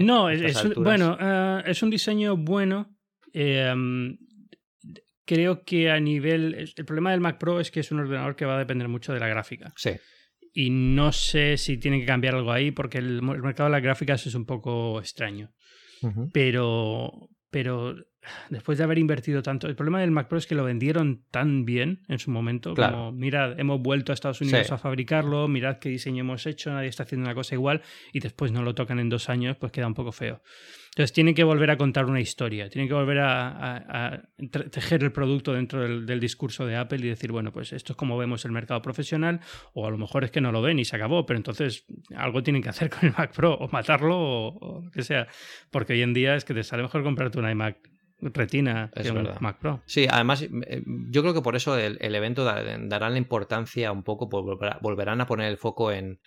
No, es, bueno, eh, es un diseño bueno. Eh, creo que a nivel... El problema del Mac Pro es que es un ordenador que va a depender mucho de la gráfica. Sí. Y no sé si tiene que cambiar algo ahí porque el, mercado de las gráficas es un poco extraño. pero, pero después de haber invertido tanto, el problema del Mac Pro es que lo vendieron tan bien en su momento, como mirad, hemos vuelto a Estados Unidos a fabricarlo, mirad qué diseño hemos hecho, nadie está haciendo una cosa igual y después no lo tocan en dos años, pues queda un poco feo. Entonces tienen que volver a contar una historia, tienen que volver a, tejer el producto dentro del, discurso de Apple y decir, bueno, pues esto es como vemos el mercado profesional, o a lo mejor es que no lo ven y se acabó, pero entonces algo tienen que hacer con el Mac Pro, o matarlo, o, lo que sea, porque hoy en día es que te sale mejor comprarte un iMac Retina es un Mac Pro. Sí, además eh, yo creo que por eso el, evento dará la importancia un poco, volverán a poner el foco en,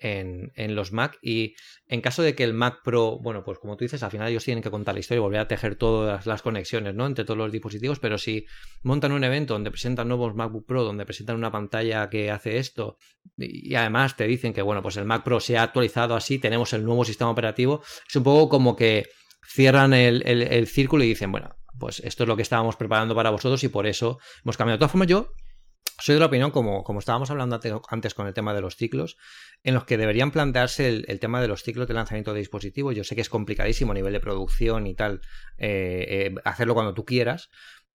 en, los Mac y en caso de que el Mac Pro, bueno, pues como tú dices, al final ellos tienen que contar la historia y volver a tejer todas las conexiones, ¿no? Entre todos los dispositivos, pero si montan un evento donde presentan nuevos MacBook Pro, donde presentan una pantalla que hace esto y además te dicen que, bueno, pues el Mac Pro se ha actualizado así, tenemos el nuevo sistema operativo, es un poco como que cierran el, el círculo y dicen, bueno, pues esto es lo que estábamos preparando para vosotros y por eso hemos cambiado. De todas formas, yo soy de la opinión, como, como estábamos hablando antes con el tema de los ciclos, en los que deberían plantearse el, tema de los ciclos de lanzamiento de dispositivos. Yo sé que es complicadísimo a nivel de producción y tal, eh, eh, hacerlo cuando tú quieras,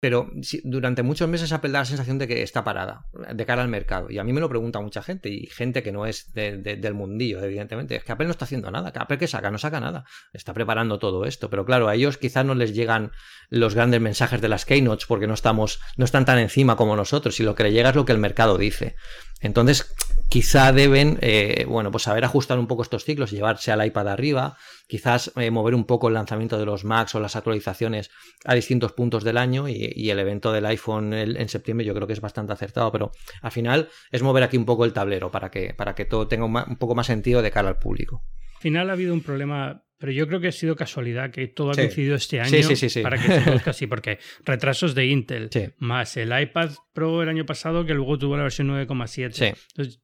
pero durante muchos meses Apple da la sensación de que está parada de cara al mercado. Y a mí me lo pregunta mucha gente y gente que no es del mundillo, evidentemente. Es que Apple no está haciendo nada. Apple que saca, no saca nada. Está preparando todo esto. Pero claro, a ellos quizás no les llegan los grandes mensajes de las keynotes porque no estamos, no están tan encima como nosotros. Y lo que le llega es lo que el mercado dice. Entonces, quizá deben, eh, bueno, pues saber ajustar un poco estos ciclos y llevarse al iPad arriba, quizás eh, mover un poco el lanzamiento de los Macs o las actualizaciones a distintos puntos del año y, el evento del iPhone en septiembre yo creo que es bastante acertado, pero al final es mover aquí un poco el tablero para que, para que todo tenga un, poco más sentido de cara al público. Al final ha habido un problema pero yo creo que ha sido casualidad que todo ha coincidido este año para que se produzca así, porque retrasos de Intel, más el iPad Pro el año pasado que luego tuvo la versión 9,7. Entonces,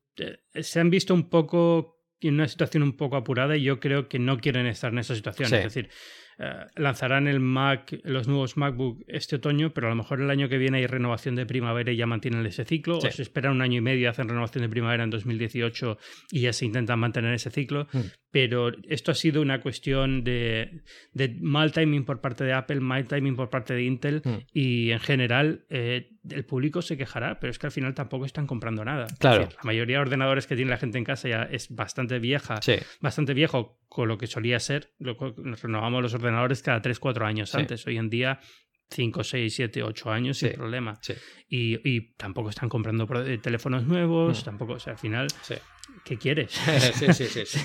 se han visto un poco en una situación un poco apurada y yo creo que no quieren estar en esa situación. Es decir, eh, lanzarán el Mac, los nuevos MacBook este otoño, pero a lo mejor el año que viene hay renovación de primavera y ya mantienen ese ciclo, o se esperan un año y medio y hacen renovación de primavera en 2018 y ya se intentan mantener ese ciclo. Mm. Pero esto ha sido una cuestión de, mal timing por parte de Apple, mal timing por parte de Intel mm. y en general eh, el público se quejará, pero es que al final tampoco están comprando nada. Claro. la mayoría de ordenadores que tiene la gente en casa ya es bastante vieja, bastante viejo con lo que solía ser. Nos renovamos los ordenadores cada 3-4 años antes. Hoy en día 5, 6, 7, 8 años sin problema. Y, y, tampoco están comprando eh, teléfonos nuevos, tampoco, o sea, al final, ¿qué quieres? sí, sí, sí.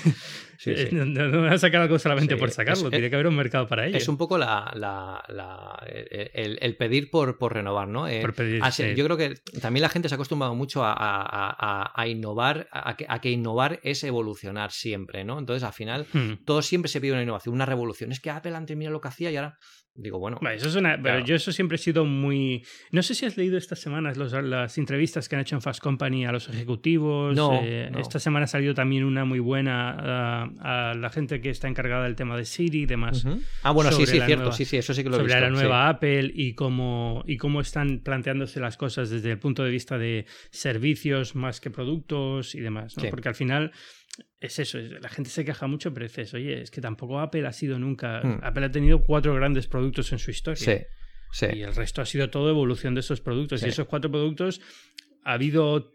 no, van a sacar algo solamente por sacarlo, tiene que haber un mercado para ello. Es un poco la, la, la el, pedir por, por renovar, ¿no? Eh, por pedir, yo creo que también la gente se ha acostumbrado mucho a, a, a innovar, a que, a que, innovar es evolucionar siempre, ¿no? Entonces, al final, hmm. todo siempre se pide una innovación, una revolución. Es que Apple antes mira lo que hacía y ahora Digo, bueno. eso es una, Pero yo eso siempre he sido muy. No sé si has leído estas semanas las entrevistas que han hecho en Fast Company a los ejecutivos. Eh, esta semana ha salido también una muy buena a, la gente que está encargada del tema de Siri y demás. Ah, bueno, sí, sí, cierto. sí, sí, eso sí que lo he Sobre la nueva Apple y cómo, y cómo están planteándose las cosas desde el punto de vista de servicios más que productos y demás. Porque al final es eso, la gente se queja mucho, pero es oye, es que tampoco Apple ha sido nunca, hmm. Apple ha tenido cuatro grandes productos en su historia. Sí, sí. Y el resto ha sido todo evolución de esos productos. Y esos cuatro productos ha habido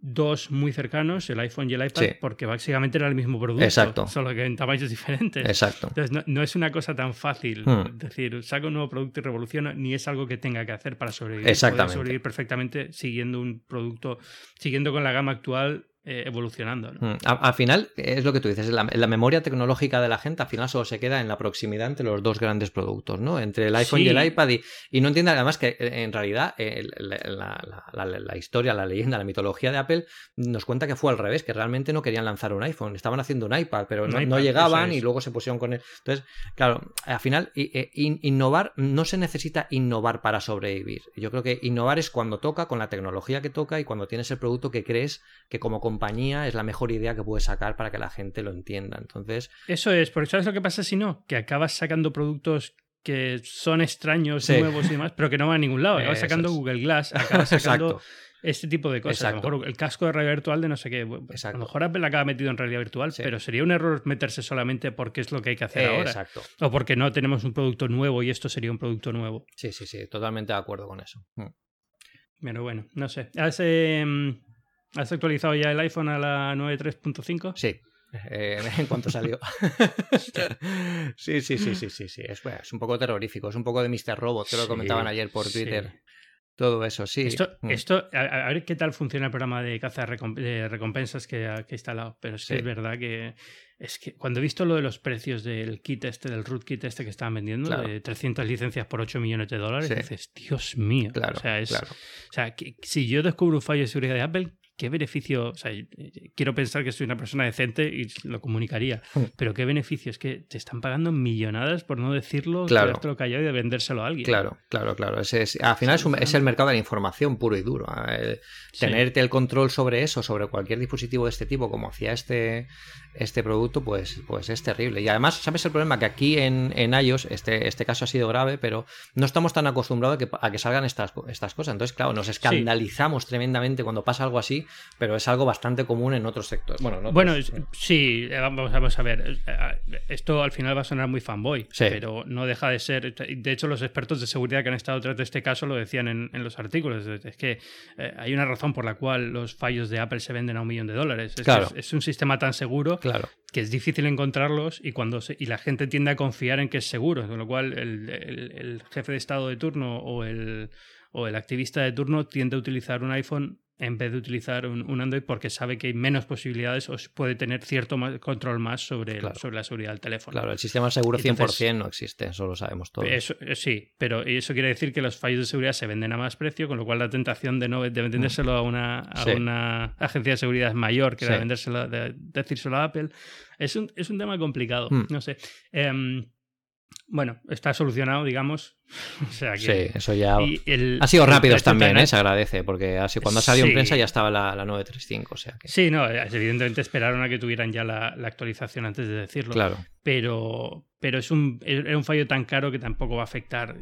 dos muy cercanos, el iPhone y el iPad, porque básicamente era el mismo producto, Exacto. solo que en tamaños diferentes. Exacto. Entonces no, es una cosa tan fácil hmm. decir, saco un nuevo producto y revoluciona, ni es algo que tenga que hacer para sobrevivir. Exactamente. sobrevivir perfectamente siguiendo un producto, siguiendo con la gama actual eh, evolucionando. Mm, al final, es lo que tú dices, la, la, memoria tecnológica de la gente al final solo se queda en la proximidad entre los dos grandes productos, ¿no? Entre el iPhone y el iPad. Y, no entiende además que eh, en realidad la, historia, la leyenda, la mitología de Apple nos cuenta que fue al revés, que realmente no querían lanzar un iPhone, estaban haciendo un iPad, pero no, llegaban y luego se pusieron con él. Entonces, claro, al final, eh, innovar, no se necesita innovar para sobrevivir. Yo creo que innovar es cuando toca, con la tecnología que toca y cuando tienes el producto que crees que como compañía es la mejor idea que puedes sacar para que la gente lo entienda. Entonces. Eso es, porque ¿sabes lo que pasa si no? Que acabas sacando productos que son extraños, nuevos y demás, pero que no van a ningún lado. Acabas sacando Google Glass, acabas sacando este tipo de cosas. A lo mejor el casco de realidad virtual de no sé qué. A lo mejor Apple acaba metido en realidad virtual, pero sería un error meterse solamente porque es lo que hay que hacer ahora. Exacto. O porque no tenemos un producto nuevo y esto sería un producto nuevo. Sí, sí, sí, totalmente de acuerdo con eso. Mm. Pero bueno, no sé. ¿Has, em, ¿Has actualizado ya el iPhone a la 9.3.5? Sí. Eh, en cuanto salió. sí, sí, sí, sí, sí, sí. Es, es, un poco terrorífico, es un poco de Mr. Robot, que lo comentaban ayer por Twitter. Todo eso, sí. Esto, mm. esto a, ver qué tal funciona el programa de caza de recompensas que, que he instalado. Pero es que es verdad que es que cuando he visto lo de los precios del kit este, del root kit este que estaban vendiendo, de 300 licencias por 8 millones de dólares, dices, Dios mío. Claro, o sea, es, o sea que, si yo descubro un fallo de seguridad de Apple, ¿qué beneficio? O sea, quiero pensar que soy una persona decente y lo comunicaría, hmm. pero ¿qué beneficio? Es que te están pagando millonadas, por no decirlo, claro. lo callado y de vendérselo a alguien. Claro, claro, claro. es, al final es, el mercado de la información puro y duro. ¿eh? tenerte el control sobre eso, sobre cualquier dispositivo de este tipo, como hacía este, este producto, pues, pues es terrible. Y además, ¿sabes el problema? Que aquí en, en iOS, este, este caso ha sido grave, pero no estamos tan acostumbrados a que, a que salgan estas, estas cosas. Entonces, claro, nos escandalizamos tremendamente cuando pasa algo así pero es algo bastante común en otros sectores. Bueno, bueno sí, eh, vamos, vamos, a ver. Eh, esto al final va a sonar muy fanboy, pero no deja de ser. De hecho, los expertos de seguridad que han estado detrás de este caso lo decían en, los artículos. Es que eh, hay una razón por la cual los fallos de Apple se venden a un millón de dólares. Es, claro. es, un sistema tan seguro claro. que es difícil encontrarlos y, cuando y la gente tiende a confiar en que es seguro. Con lo cual, el, jefe de estado de turno o el, o el activista de turno tiende a utilizar un iPhone en vez de utilizar un, Android porque sabe que hay menos posibilidades o puede tener cierto control más sobre, sobre la seguridad del teléfono. Claro, el sistema seguro 100% no existe, eso lo sabemos todos. Eso, eh, sí, pero eso quiere decir que los fallos de seguridad se venden a más precio, con lo cual la tentación de no de vendérselo a, una, a una agencia de seguridad es mayor que la de vendérselo, de decírselo a Apple. Es un, es un tema complicado, mm. no sé. Em, bueno, está solucionado, digamos. O sea que, sí, eso ya. ha sido rápidos también, ¿eh? se agradece, porque así, cuando ha salido en prensa ya estaba la, la 935. O sea que... Sí, no, evidentemente esperaron a que tuvieran ya la, actualización antes de decirlo. Claro. Pero, pero es un, un fallo tan caro que tampoco va a afectar.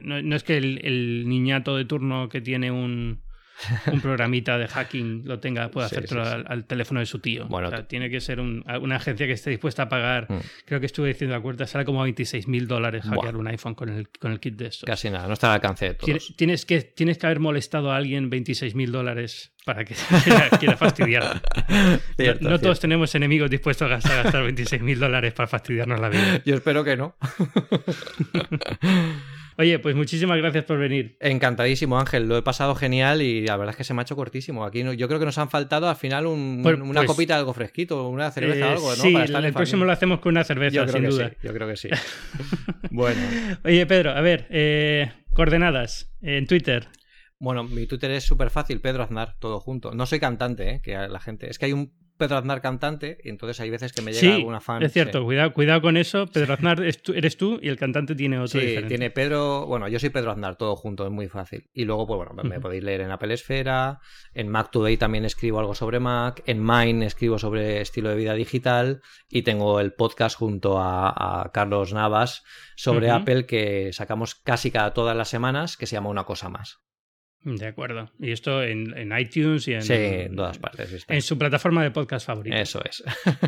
no, es que el niñato de turno que tiene un, un programita de hacking lo tenga, pueda hacer al, teléfono de su tío. Bueno, tiene que ser una agencia que esté dispuesta a pagar, mm. creo que estuve diciendo la cuenta, sale como a 26 mil dólares hackear un iPhone con el, con el kit de esto. Casi nada, no está al alcance de todos. Tienes que, tienes que haber molestado a alguien 26 mil dólares para que quiera, fastidiar. no, todos tenemos enemigos dispuestos a gastar, gastar 26 mil dólares para fastidiarnos la vida. Yo espero que no. Oye, pues muchísimas gracias por venir. Encantadísimo, Ángel. Lo he pasado genial y la verdad es que se me ha hecho cortísimo. Aquí yo creo que nos han faltado al final una pues, copita de algo fresquito, una cerveza o eh, algo, ¿no? Sí, el próximo lo hacemos con una cerveza, sin duda. yo creo que sí. bueno. Oye, Pedro, a ver, eh, coordenadas en Twitter. Bueno, mi Twitter es súper fácil, Pedro Aznar, todo junto. No soy cantante, ¿eh? que la gente. Es que hay un Pedro Aznar cantante, y entonces hay veces que me llega alguna fan. Es cierto, cuidado, cuidado con eso. Pedro Aznar eres tú y el cantante tiene otro. Sí, tiene Pedro. Bueno, yo soy Pedro Aznar, todo junto, es muy fácil. Y luego, pues bueno, me podéis leer en Apple Esfera, en Mac Today también escribo algo sobre Mac, en Mine escribo sobre estilo de vida digital, y tengo el podcast junto a, Carlos Navas sobre Apple que sacamos casi cada todas las semanas, que se llama Una cosa más. De acuerdo. Y esto en, iTunes y en, sí, en todas partes. En su plataforma de podcast favorita. Eso es.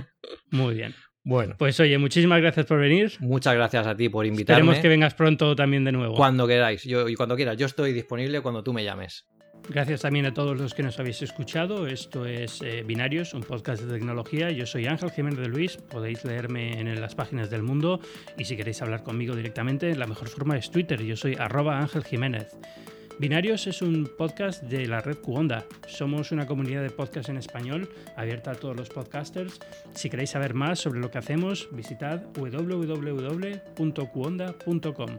Muy bien. Bueno. Pues oye, muchísimas gracias por venir. Muchas gracias a ti por invitarme. Esperemos que vengas pronto también de nuevo. Cuando queráis. Yo, y cuando quieras. Yo estoy disponible cuando tú me llames. Gracias también a todos los que nos habéis escuchado. Esto es eh, Binarios, un podcast de tecnología. Yo soy Ángel Jiménez de Luis. Podéis leerme en las páginas del mundo. Y si queréis hablar conmigo directamente, la mejor forma es Twitter. Yo soy arroba Ángel Jiménez. Binarios es un podcast de la red Cuonda. Somos una comunidad de podcast en español abierta a todos los podcasters. Si queréis saber más sobre lo que hacemos, visitad www.cuonda.com.